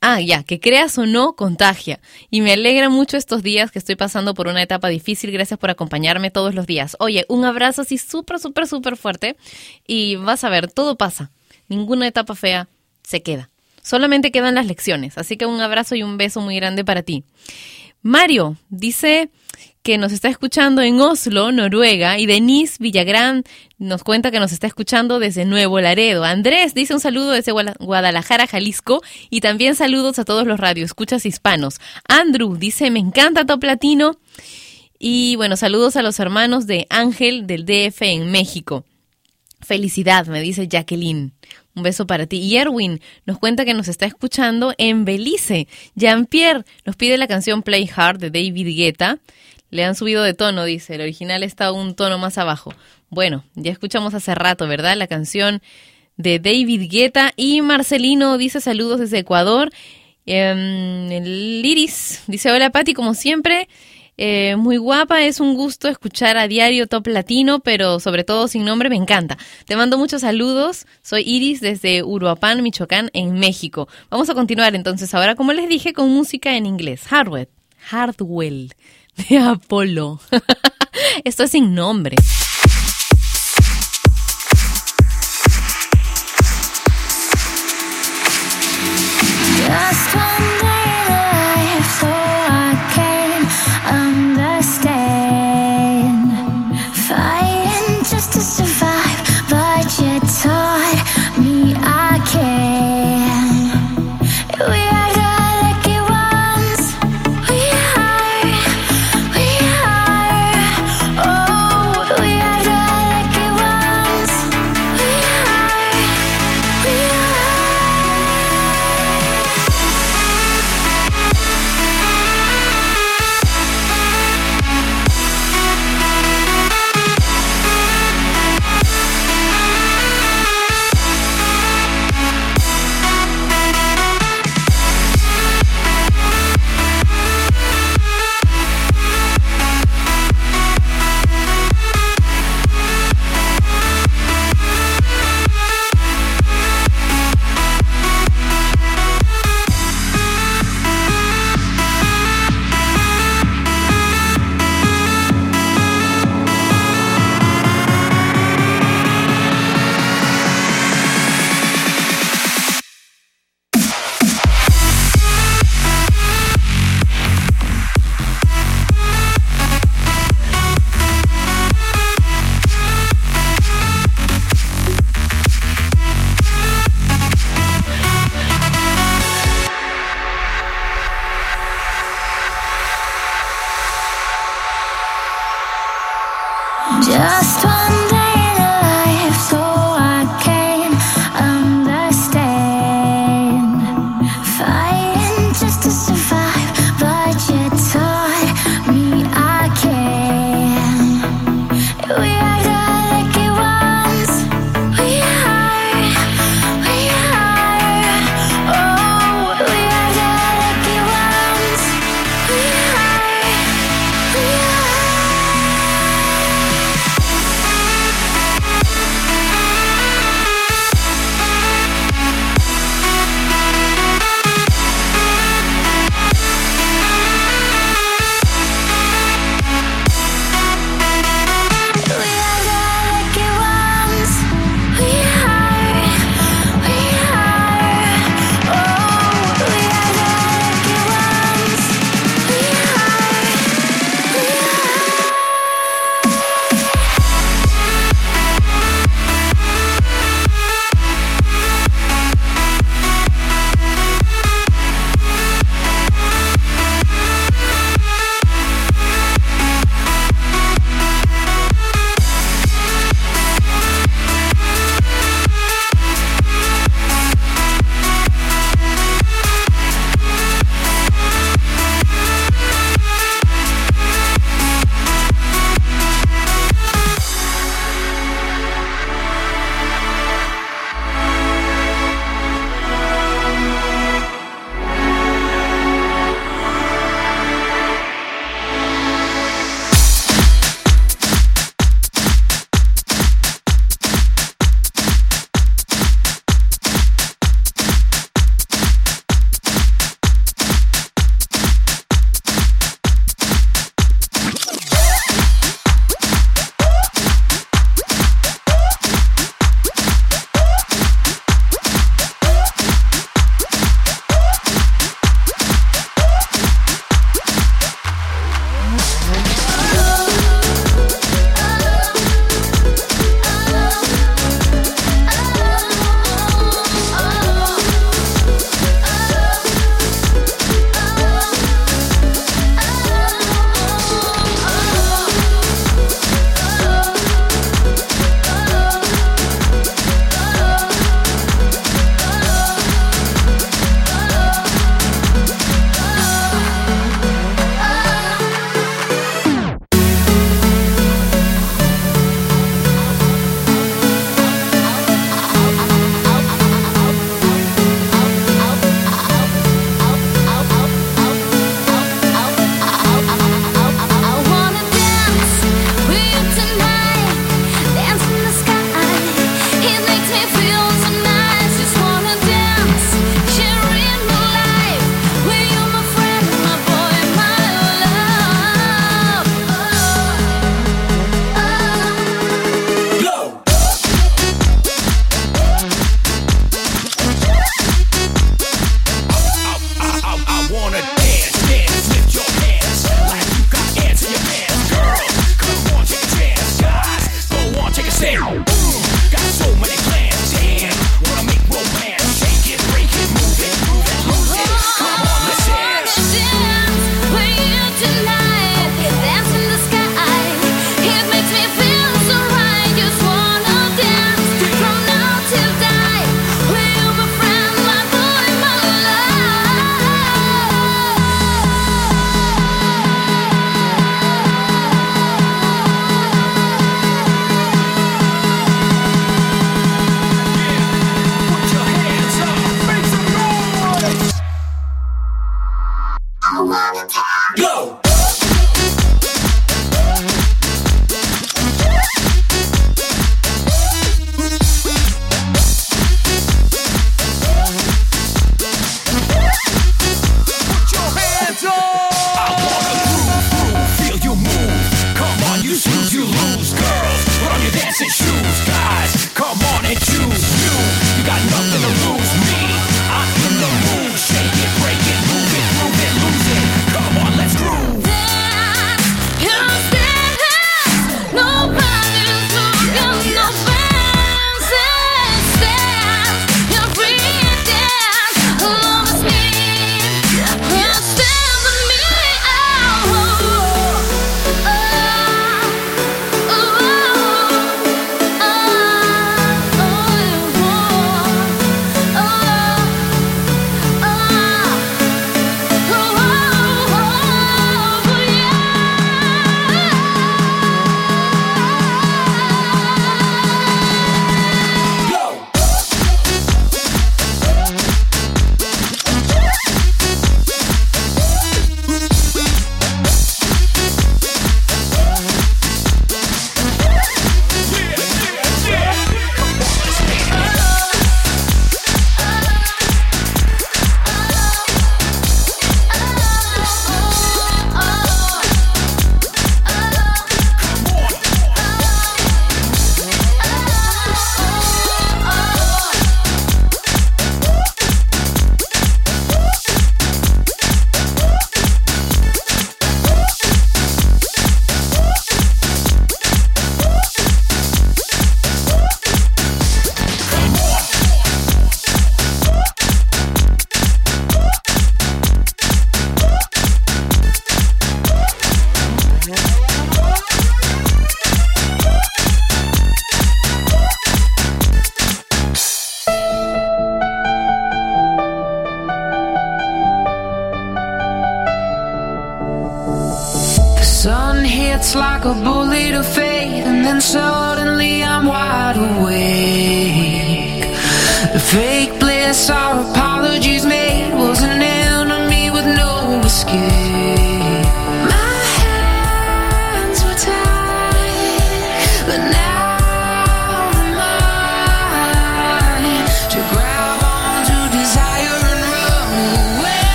Ah, ya, que creas o no, contagia. Y me alegra mucho estos días que estoy pasando por una etapa difícil. Gracias por acompañarme todos los días. Oye, un abrazo así súper, súper, súper fuerte. Y vas a ver, todo pasa. Ninguna etapa fea se queda. Solamente quedan las lecciones. Así que un abrazo y un beso muy grande para ti. Mario dice que nos está escuchando en Oslo, Noruega, y Denise Villagrán nos cuenta que nos está escuchando desde Nuevo Laredo. Andrés dice un saludo desde Guadalajara, Jalisco, y también saludos a todos los radioescuchas hispanos. Andrew dice, me encanta Top Latino, y bueno, saludos a los hermanos de Ángel del DF en México. Felicidad, me dice Jacqueline. Un beso para ti. Y Erwin nos cuenta que nos está escuchando en Belice. Jean-Pierre nos pide la canción Play Hard de David Guetta. Le han subido de tono, dice. El original está un tono más abajo. Bueno, ya escuchamos hace rato, ¿verdad? La canción de David Guetta. Y Marcelino dice saludos desde Ecuador. Em, el Iris dice, hola Pati, como siempre. Eh, muy guapa, es un gusto escuchar a diario Top Latino, pero sobre todo sin nombre, me encanta. Te mando muchos saludos. Soy Iris desde Uruapan, Michoacán, en México. Vamos a continuar entonces ahora, como les dije, con música en inglés. Hardwell, Hardwell, *laughs* de Apolo. *laughs* Esto es sin nombre.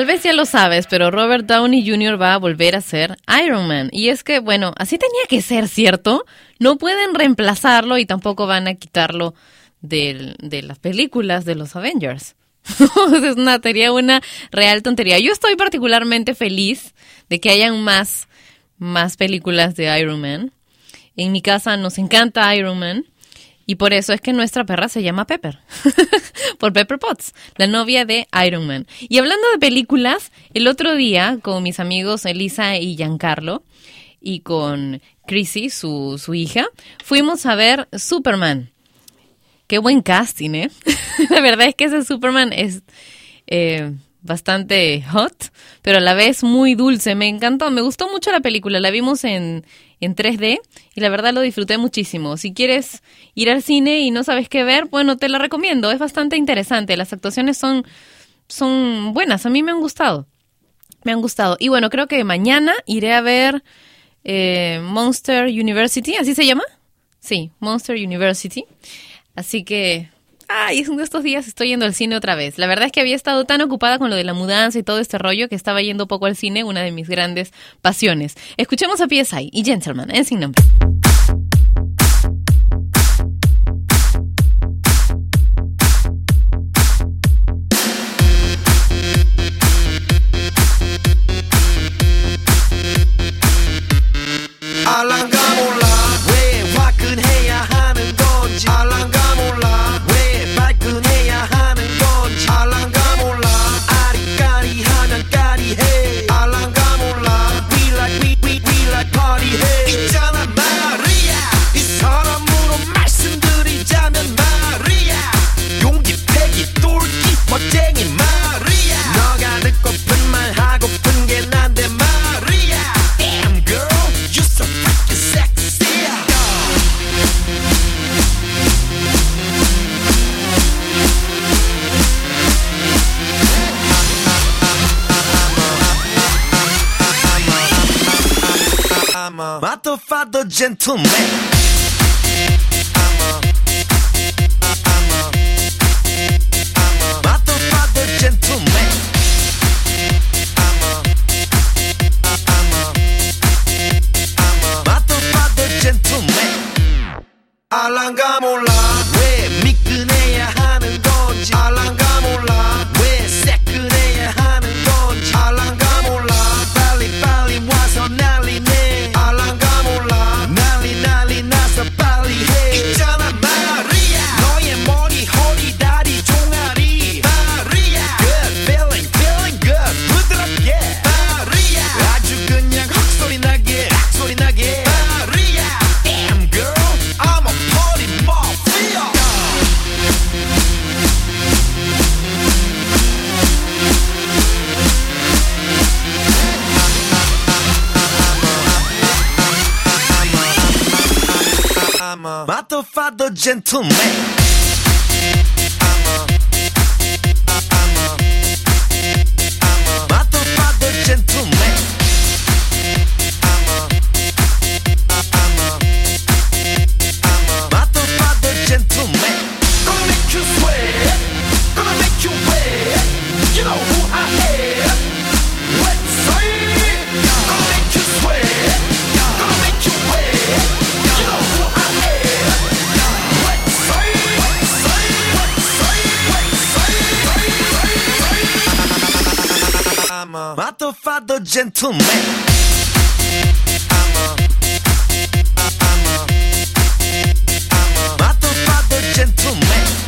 Tal vez ya lo sabes, pero Robert Downey Jr. va a volver a ser Iron Man. Y es que, bueno, así tenía que ser, ¿cierto? No pueden reemplazarlo y tampoco van a quitarlo de las películas de los Avengers. *laughs* es una tontería, una real tontería. Yo estoy particularmente feliz de que hayan más películas de Iron Man. En mi casa nos encanta Iron Man. Y por eso es que nuestra perra se llama Pepper. *laughs* por Pepper Potts, la novia de Iron Man. Y hablando de películas, el otro día con mis amigos Elisa y Giancarlo y con Chrissy, su, su hija, fuimos a ver Superman. Qué buen casting, ¿eh? *laughs* la verdad es que ese Superman es eh, bastante hot, pero a la vez muy dulce. Me encantó, me gustó mucho la película. La vimos en, en 3D y la verdad lo disfruté muchísimo. Si quieres ir al cine y no sabes qué ver, bueno, te la recomiendo. Es bastante interesante. Las actuaciones son, son buenas. A mí me han gustado. Me han gustado. Y bueno, creo que mañana iré a ver eh, Monster University. ¿Así se llama? Sí, Monster University. Así que, ay, es uno de estos días estoy yendo al cine otra vez. La verdad es que había estado tan ocupada con lo de la mudanza y todo este rollo que estaba yendo poco al cine, una de mis grandes pasiones. Escuchemos a PSI y Gentleman en Sin Nombre. I'm a motherfucker gentleman. Motherfucker gentleman I'm a motherfucker gentleman motherfucker gentleman motherfucker gentleman.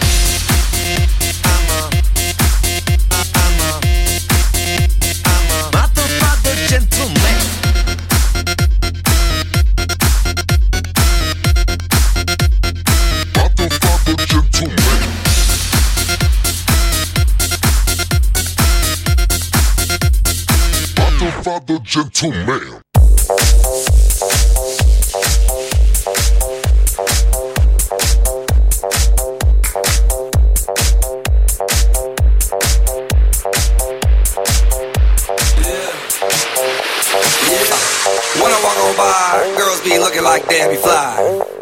Gentleman. When I walk on by, girls be looking like Debbie Fly.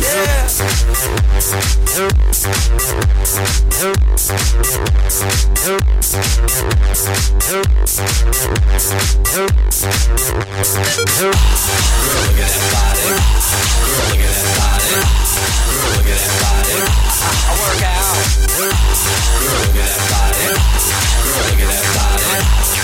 Yeah. Girl, look at that body. Girl, look at that body.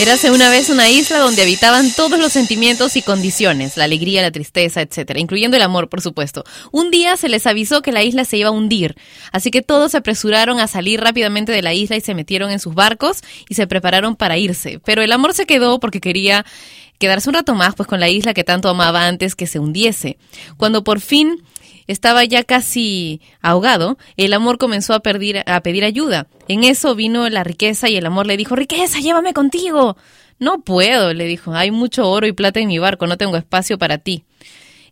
Érase una vez una isla donde habitaban todos los sentimientos y condiciones, la alegría, la tristeza, etcétera, incluyendo el amor, por supuesto. Un día se les avisó que la isla se iba a hundir, así que todos se apresuraron a salir rápidamente de la isla y se metieron en sus barcos y se prepararon para irse. Pero el amor se quedó porque quería quedarse un rato más pues con la isla que tanto amaba antes que se hundiese. Cuando por fin estaba ya casi ahogado, el amor comenzó a, pedir, ayuda. En eso vino la riqueza y el amor le dijo, riqueza, llévame contigo. No puedo, le dijo, hay mucho oro y plata en mi barco, no tengo espacio para ti.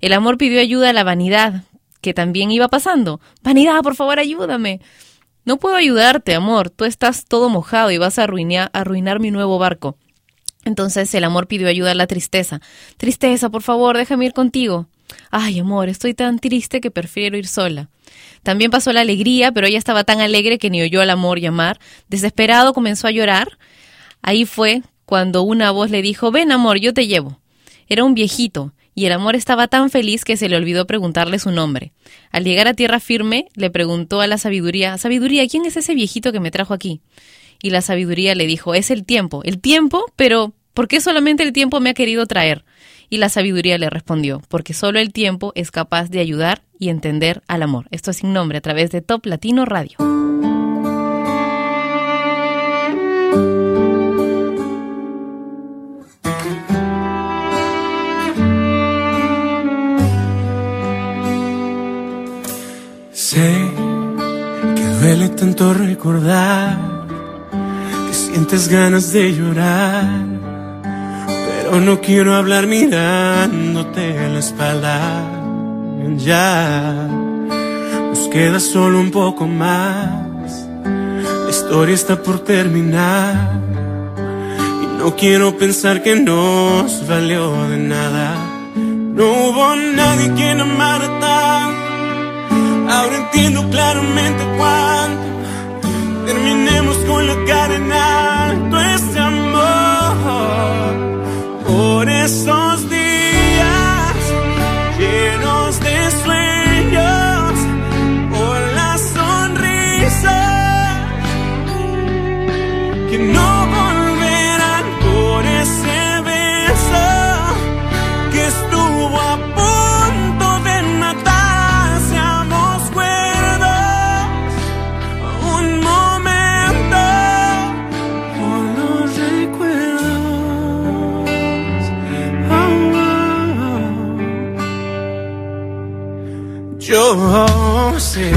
El amor pidió ayuda a la vanidad, que también iba pasando. Vanidad, por favor, ayúdame. No puedo ayudarte, amor, tú estás todo mojado y vas a arruinar, arruinar mi nuevo barco. Entonces el amor pidió ayuda a la tristeza. Tristeza, por favor, déjame ir contigo. Ay, amor, estoy tan triste que prefiero ir sola. También pasó la alegría, pero ella estaba tan alegre que ni oyó al amor llamar. Desesperado comenzó a llorar. Ahí fue cuando una voz le dijo, ven amor, yo te llevo. Era un viejito, y el amor estaba tan feliz que se le olvidó preguntarle su nombre. Al llegar a tierra firme, le preguntó a la sabiduría, Sabiduría, ¿quién es ese viejito que me trajo aquí? Y la sabiduría le dijo, es el tiempo. El tiempo, pero ¿por qué solamente el tiempo me ha querido traer? Y la sabiduría le respondió, porque solo el tiempo es capaz de ayudar y entender al amor. Esto es sin nombre a través de Top Latino Radio. Sé que duele tanto recordar que sientes ganas de llorar, pero no quiero hablar mirándote en la espalda. Ya nos queda solo un poco más, la historia está por terminar y no quiero pensar que nos valió de nada. No hubo nadie quien amara tanto. Ahora entiendo claramente cuánto. Terminemos con la cadena alto este amor. Por sé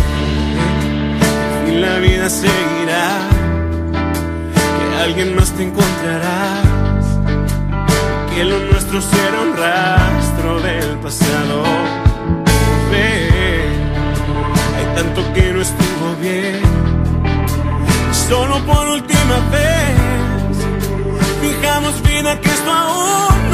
que la vida seguirá. Que alguien más te encontrarás, que lo nuestro será un rastro del pasado. Ve, hay tanto que no estuvo bien, solo por última vez, fijamos vida que esto aún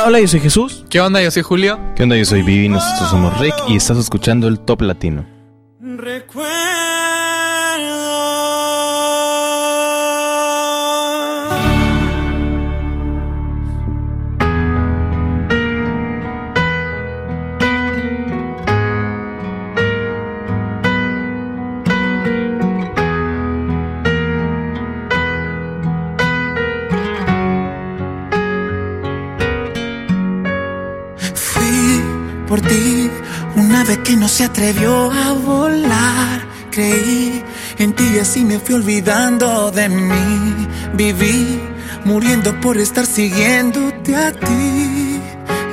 Hola, hola, yo soy Jesús. ¿Qué onda? Yo soy Julio. ¿Qué onda? Yo soy Vivi, nosotros somos Rick y estás escuchando el Top Latino. Fui se atrevió a volar. Creí en ti y así me fui olvidando de mí. Viví muriendo por estar siguiéndote a ti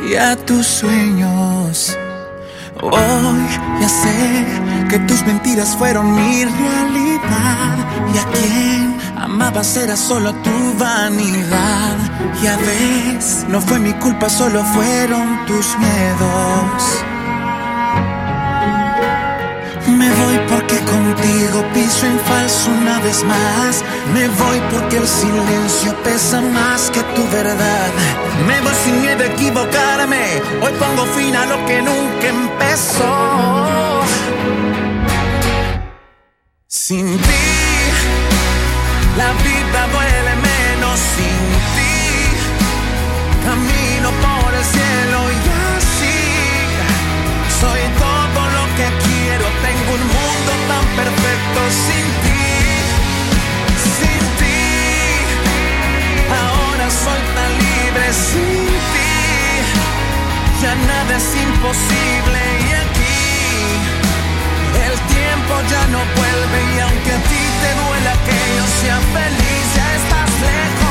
y a tus sueños. Hoy ya sé que tus mentiras fueron mi realidad y a quien amabas era solo tu vanidad. Ya ves, no fue mi culpa, solo fueron tus miedos. Piso en falso una vez más. Me voy porque el silencio pesa más que tu verdad. Me voy sin miedo a equivocarme. Hoy pongo fin a lo que nunca empezó. Sin ti, la vida duele menos sin ti. Camino por el cielo y así soy todo lo que quiero. Tengo un mundo tan perfecto sin ti, sin ti. Ahora soy tan libre sin ti. Ya nada es imposible y aquí el tiempo ya no vuelve y aunque a ti te duela que yo sea feliz, ya estás lejos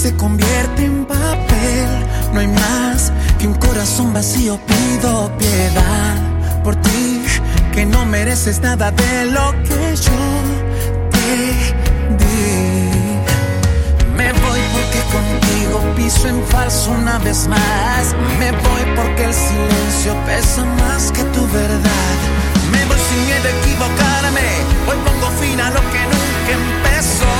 se convierte en papel. No hay más que un corazón vacío. Pido piedad por ti, que no mereces nada de lo que yo te di. Me voy porque contigo piso en falso una vez más. Me voy porque el silencio pesa más que tu verdad. Me voy sin miedo a equivocarme. Hoy pongo fin a lo que nunca empezó.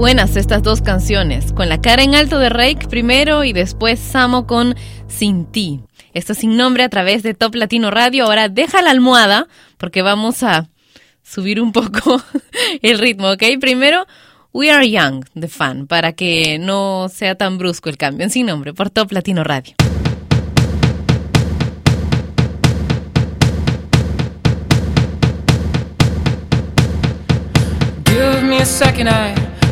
buenas estas dos canciones. Con la cara en alto de Rake primero y después Samo con Sin ti. Esto sin nombre a través de Top Latino Radio. Ahora deja la almohada porque vamos a subir un poco *laughs* el ritmo, ¿ok? Primero, We Are Young, de fan, para que no sea tan brusco el cambio en sin nombre por Top Latino Radio. Give me a second, I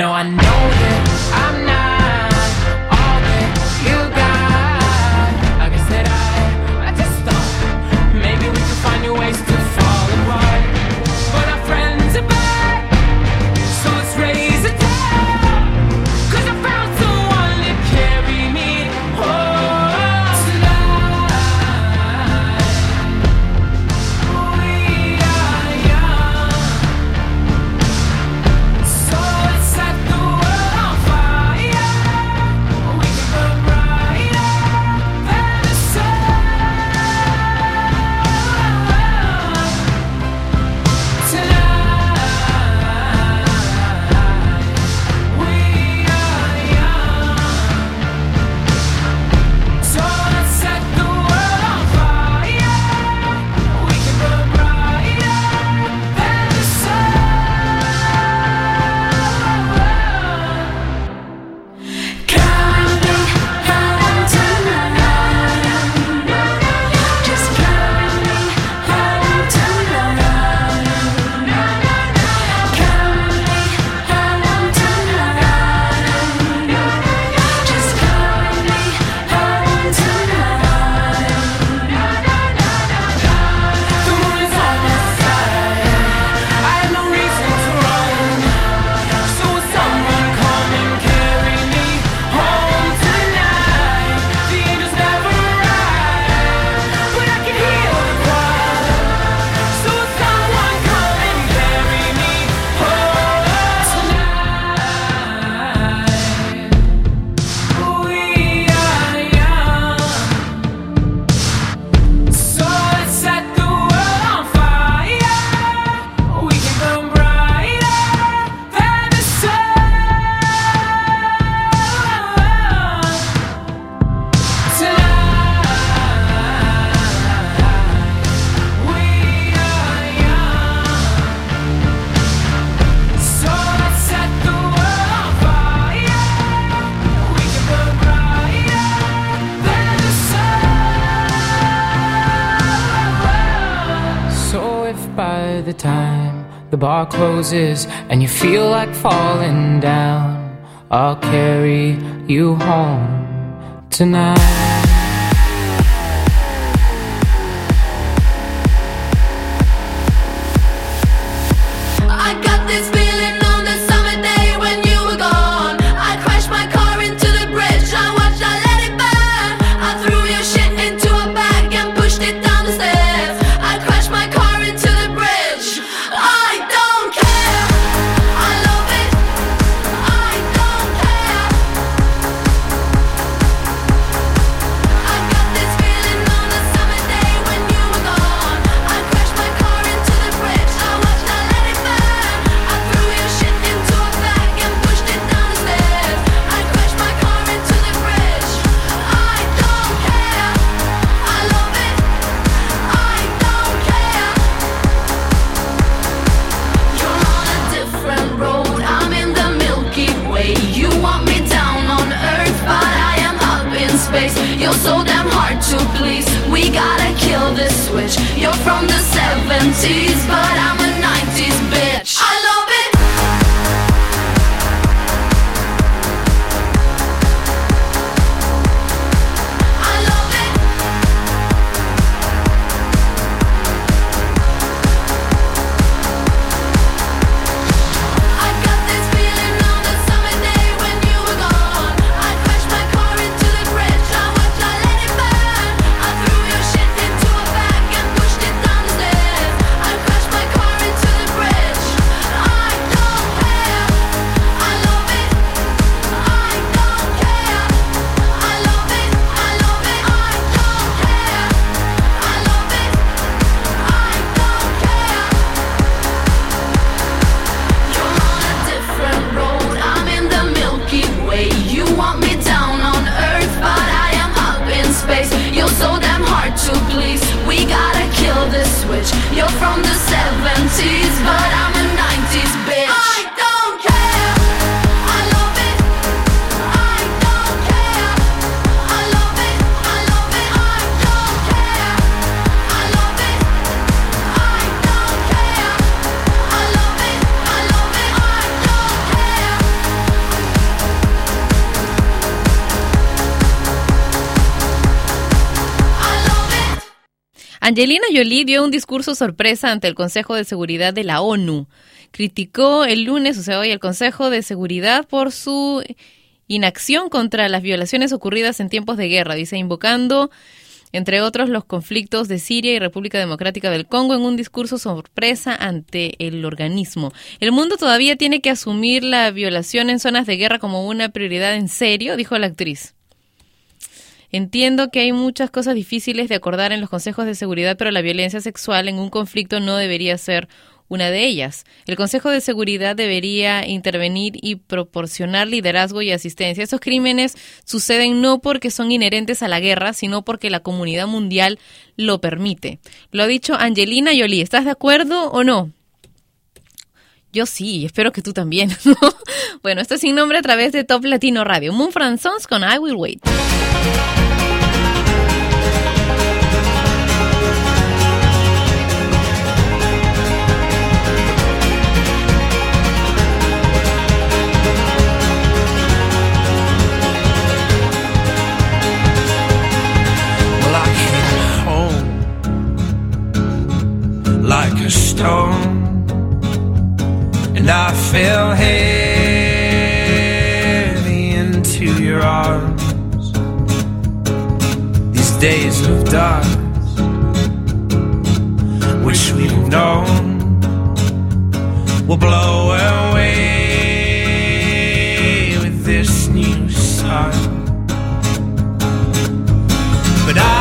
No, I know bar closes and you feel like falling down, I'll carry you home tonight. Angelina Jolie dio un discurso sorpresa ante el Consejo de Seguridad de la ONU. Criticó el lunes, o sea, hoy, el Consejo de Seguridad por su inacción contra las violaciones ocurridas en tiempos de guerra, dice, invocando, entre otros, los conflictos de Siria y República Democrática del Congo en un discurso sorpresa ante el organismo. El mundo todavía tiene que asumir la violación en zonas de guerra como una prioridad en serio, dijo la actriz. Entiendo que hay muchas cosas difíciles de acordar en los consejos de seguridad, pero la violencia sexual en un conflicto no debería ser una de ellas. El Consejo de Seguridad debería intervenir y proporcionar liderazgo y asistencia. Estos crímenes suceden no porque son inherentes a la guerra, sino porque la comunidad mundial lo permite. Lo ha dicho Angelina Jolie. ¿Estás de acuerdo o no? Yo sí, espero que tú también. *laughs* bueno, esto es sin nombre a través de Top Latino Radio. Moon Sons con I Will Wait. Like a stone, and I fell heavy into your arms. These days of dust, which we've known, will blow away with this new sun. But I'll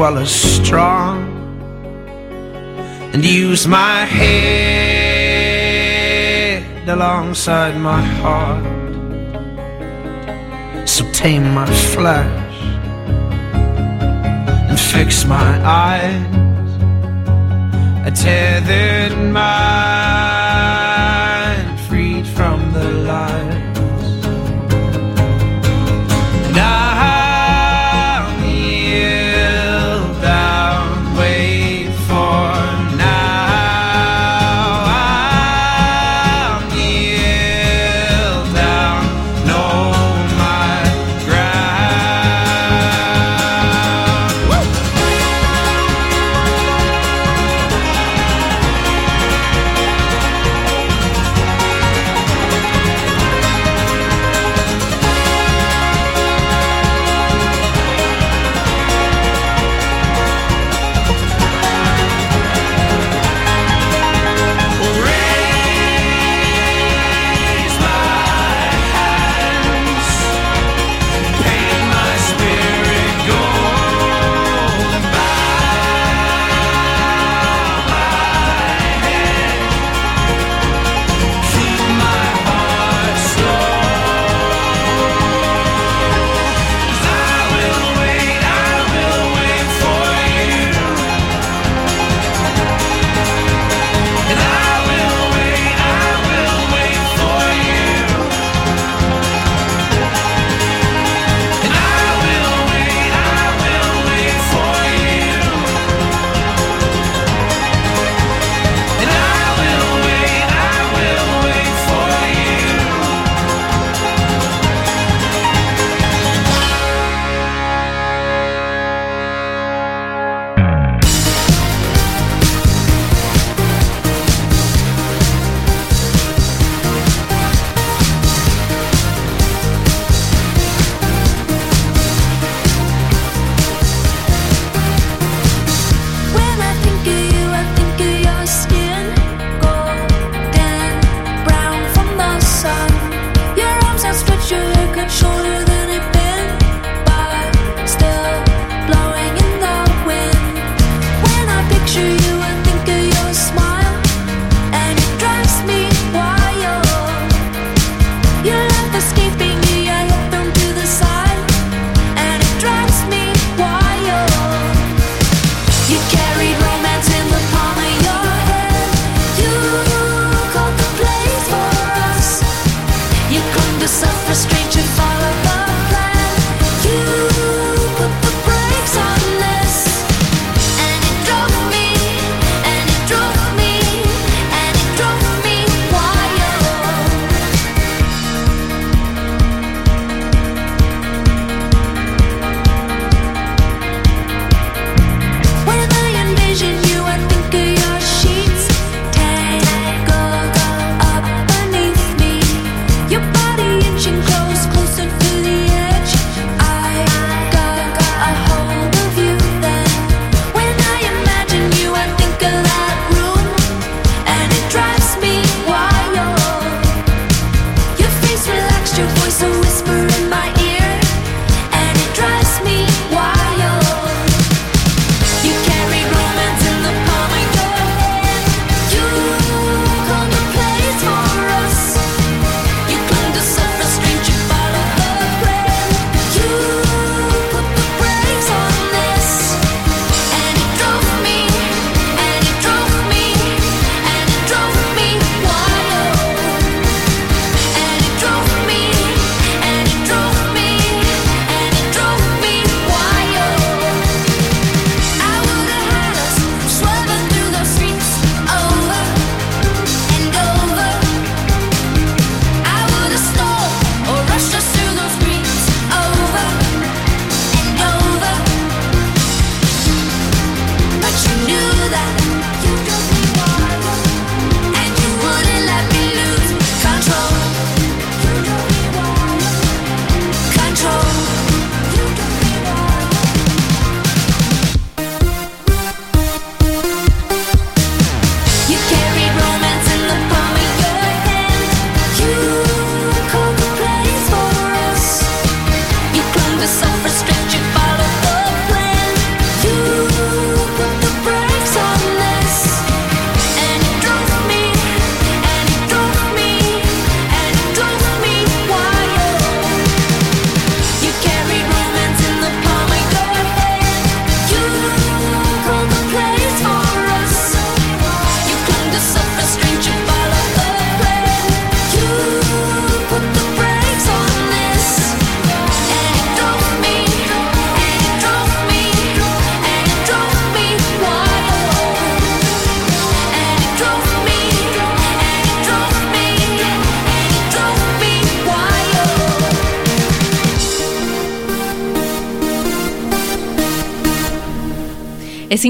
well as strong, and use my head alongside my heart. So tame my flesh and fix my eyes, I tethered my.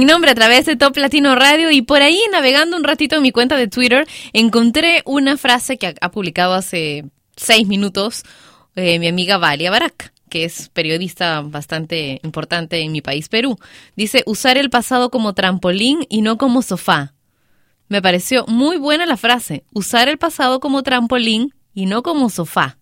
Sin nombre a través de Top Latino Radio y por ahí navegando un ratito en mi cuenta de Twitter encontré una frase que ha- publicado hace seis minutos eh, mi amiga Valia Barak, que es periodista bastante importante en mi país, Perú. Dice, usar el pasado como trampolín y no como sofá. Me pareció muy buena la frase, usar el pasado como trampolín y no como sofá.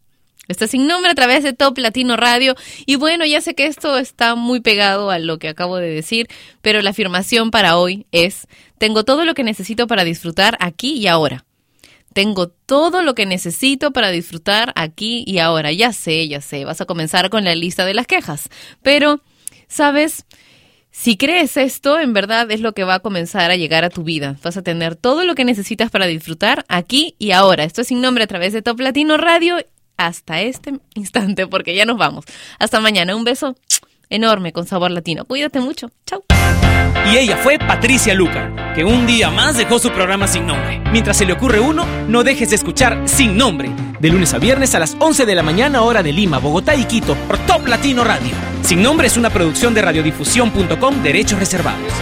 Está sin nombre a través de Top Latino Radio. Y bueno, ya sé que esto está muy pegado a lo que acabo de decir, pero la afirmación para hoy es, tengo todo lo que necesito para disfrutar aquí y ahora. Tengo todo lo que necesito para disfrutar aquí y ahora. Ya sé, ya sé, vas a comenzar con la lista de las quejas. Pero, ¿sabes? Si crees esto, en verdad es lo que va a comenzar a llegar a tu vida. Vas a tener todo lo que necesitas para disfrutar aquí y ahora. Esto es sin nombre a través de Top Latino Radio hasta este instante, porque ya nos vamos. Hasta mañana. Un beso enorme con sabor latino. Cuídate mucho. Chao. Y ella fue Patricia Lucar, que un día más dejó su programa sin nombre. Mientras se le ocurre uno, no dejes de escuchar Sin Nombre, de lunes a viernes a las 11 de la mañana hora de Lima, Bogotá y Quito, por Top Latino Radio. Sin Nombre es una producción de radiodifusión.com, derechos reservados.